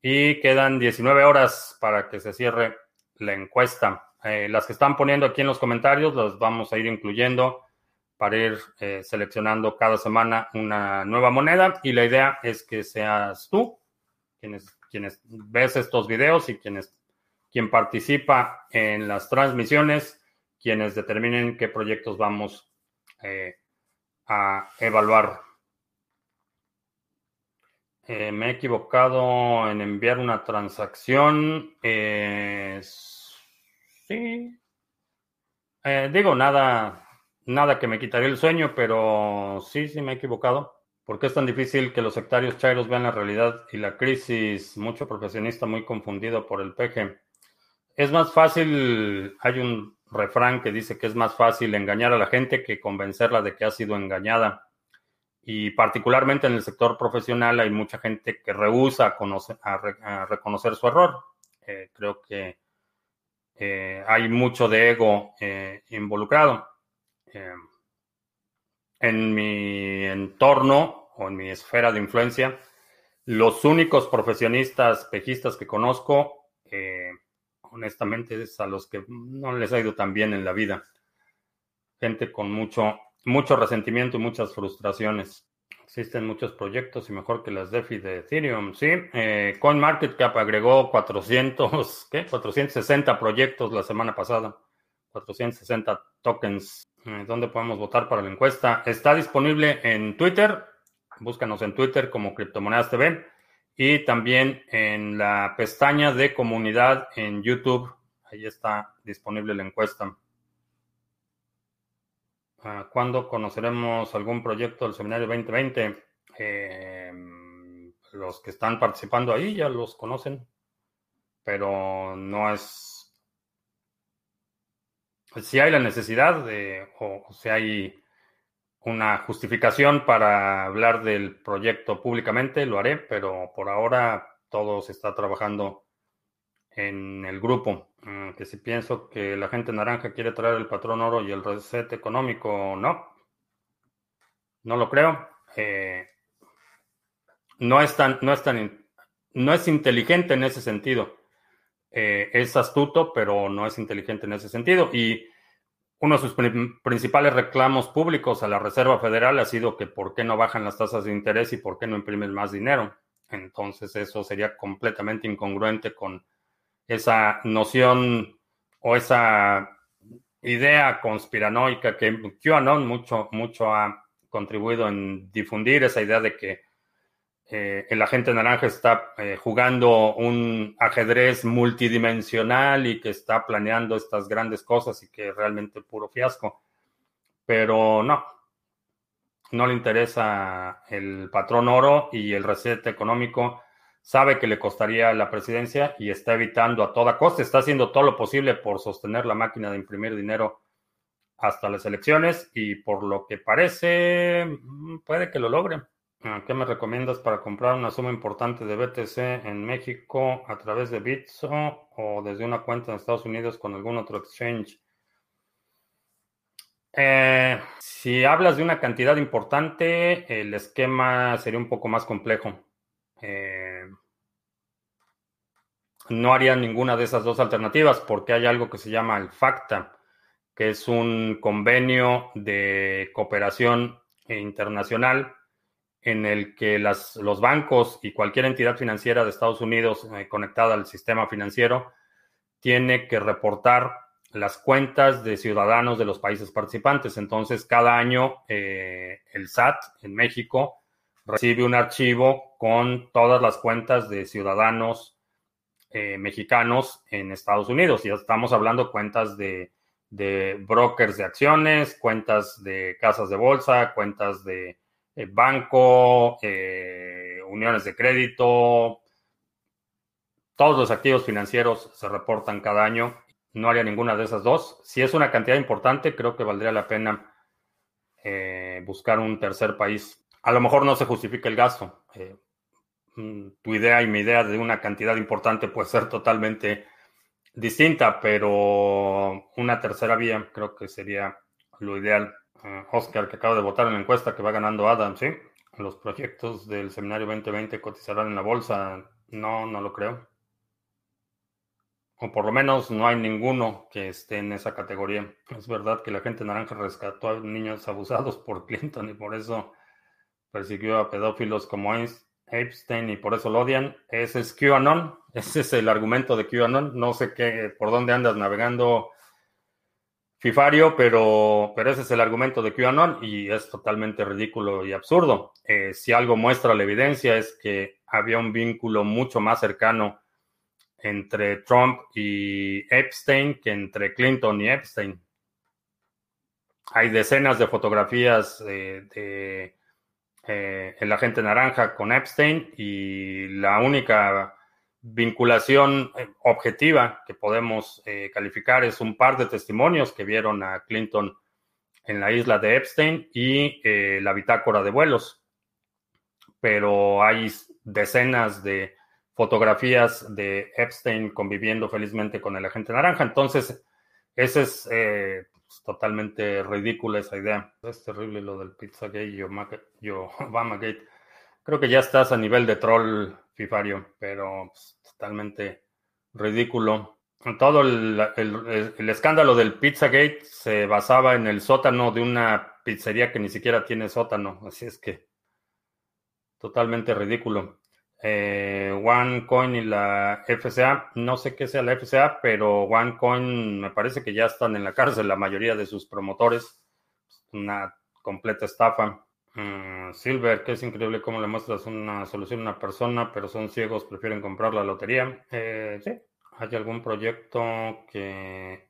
Y quedan 19 horas para que se cierre la encuesta. Eh, las que están poniendo aquí en los comentarios las vamos a ir incluyendo para ir eh, seleccionando cada semana una nueva moneda. Y la idea es que seas tú quienes, quienes ves estos videos y quienes, quien participa en las transmisiones quienes determinen qué proyectos vamos eh, a evaluar. Eh, me he equivocado en enviar una transacción. Eh, sí. digo, nada, nada que me quitaría el sueño, pero sí, sí me he equivocado. ¿Por qué es tan difícil que los sectarios chairos vean la realidad y la crisis? Mucho profesionista muy confundido por el peje. Es más fácil, hay un refrán que dice que es más fácil engañar a la gente que convencerla de que ha sido engañada. Y particularmente en el sector profesional hay mucha gente que rehúsa a, reconocer su error. Eh, creo que eh, hay mucho de ego eh, involucrado. En mi entorno o en mi esfera de influencia, los únicos profesionistas pejistas que conozco, honestamente, es a los que no les ha ido tan bien en la vida. Gente con mucho, mucho resentimiento y muchas frustraciones. Existen muchos proyectos y mejor que las DeFi de Ethereum. Sí, eh, CoinMarketCap agregó 400, ¿qué? 460 proyectos la semana pasada. 460 tokens. Eh, ¿Dónde podemos votar para la encuesta? Está disponible en Twitter. Búscanos en Twitter como Criptomonedas TV y también en la pestaña de comunidad en YouTube. Ahí está disponible la encuesta. Ah, ¿Cuándo conoceremos algún proyecto del seminario 2020? Eh, los que están participando ahí ya los conocen, pero no es... Si hay la necesidad de, o si hay una justificación para hablar del proyecto públicamente, lo haré, pero por ahora todo se está trabajando en el grupo. Mm, que si pienso que la gente naranja quiere traer el patrón oro y el reset económico, no. No lo creo. Eh, no, es tan, no, es tan, no es inteligente en ese sentido. Eh, es astuto, pero no es inteligente en ese sentido. Y uno de sus principales reclamos públicos a la Reserva Federal ha sido que por qué no bajan las tasas de interés y por qué no imprimen más dinero. Entonces eso sería completamente incongruente con esa noción o esa idea conspiranoica que QAnon mucho, mucho ha contribuido en difundir esa idea de que eh, el agente naranja está eh, jugando un ajedrez multidimensional y que está planeando estas grandes cosas y que realmente puro fiasco. Pero no, no le interesa el patrón oro y el reset económico. Sabe que le costaría la presidencia y está evitando a toda costa, está haciendo todo lo posible por sostener la máquina de imprimir dinero hasta las elecciones y por lo que parece mm, puede que lo logre. Ah, ¿Qué me recomiendas para comprar una suma importante de BTC en México a través de Bitso o desde una cuenta en Estados Unidos con algún otro exchange? Eh, si hablas de una cantidad importante, el esquema sería un poco más complejo. Eh, no haría ninguna de esas dos alternativas porque hay algo que se llama el FACTA, que es un convenio de cooperación internacional en el que los bancos y cualquier entidad financiera de Estados Unidos eh, conectada al sistema financiero tiene que reportar las cuentas de ciudadanos de los países participantes. Entonces, cada año eh, el SAT en México recibe un archivo con todas las cuentas de ciudadanos eh, mexicanos en Estados Unidos. Ya estamos hablando cuentas de, de brokers de acciones, cuentas de casas de bolsa, cuentas de eh, banco, eh, uniones de crédito, todos los activos financieros se reportan cada año. No haría ninguna de esas dos. Si es una cantidad importante, creo que valdría la pena eh, buscar un tercer país. A lo mejor no se justifica el gasto. Mm, tu idea y mi idea de una cantidad importante puede ser totalmente distinta, pero una tercera vía creo que sería lo ideal. Eh, Oscar, que acaba de votar en la encuesta que va ganando Adam, ¿sí? Los proyectos del seminario 2020 cotizarán en la bolsa. No, no lo creo. O por lo menos no hay ninguno que esté en esa categoría. Es verdad que la gente naranja rescató a niños abusados por Clinton y por eso persiguió a pedófilos como Epstein y por eso lo odian. Ese es QAnon. Ese es el argumento de QAnon. No sé qué, por dónde andas navegando Fifario, pero, pero ese es el argumento de QAnon y es totalmente ridículo y absurdo. Eh, si algo muestra la evidencia es que había un vínculo mucho más cercano entre Trump y Epstein que entre Clinton y Epstein. Hay decenas de fotografías de eh, el agente naranja con Epstein y la única vinculación eh, objetiva que podemos eh, calificar es un par de testimonios que vieron a Clinton en la isla de Epstein y eh, la bitácora de vuelos. Pero hay decenas de fotografías de Epstein conviviendo felizmente con el agente naranja. Entonces, ese es Es totalmente ridícula esa idea. Es terrible lo del Pizzagate y Obamagate. Creo que ya estás a nivel de troll, Fifario, pero pues, totalmente ridículo. Todo el, escándalo del Pizzagate se basaba en el sótano de una pizzería que ni siquiera tiene sótano. Así es que totalmente ridículo. Eh, OneCoin y la FCA, no sé qué sea la FCA, pero OneCoin me parece que ya están en la cárcel la mayoría de sus promotores. Una completa estafa. Mm, Silver, que es increíble cómo le muestras una solución a una persona, pero son ciegos, prefieren comprar la lotería. Eh, sí, hay algún proyecto que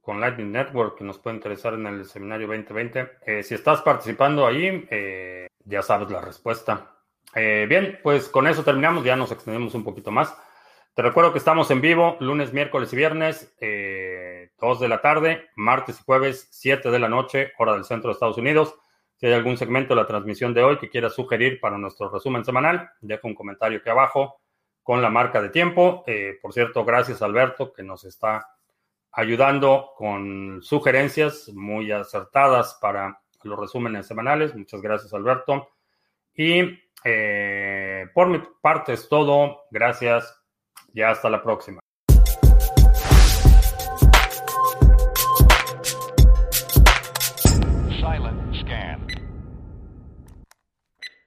con Lightning Network que nos puede interesar en el seminario 2020. Eh, si estás participando ahí, eh, ya sabes la respuesta. bien, pues con eso terminamos, ya nos extendemos un poquito más. Te recuerdo que estamos en vivo lunes, miércoles y viernes, 2 de la tarde, martes y jueves, 7 de la noche, hora del centro de Estados Unidos. Si hay algún segmento de la transmisión de hoy que quieras sugerir para nuestro resumen semanal, deja un comentario aquí abajo con la marca de tiempo. Eh, por cierto, gracias Alberto que nos está ayudando con sugerencias muy acertadas para los resúmenes semanales. Muchas gracias Alberto. Y eh, por mi parte es todo. Gracias y hasta la próxima.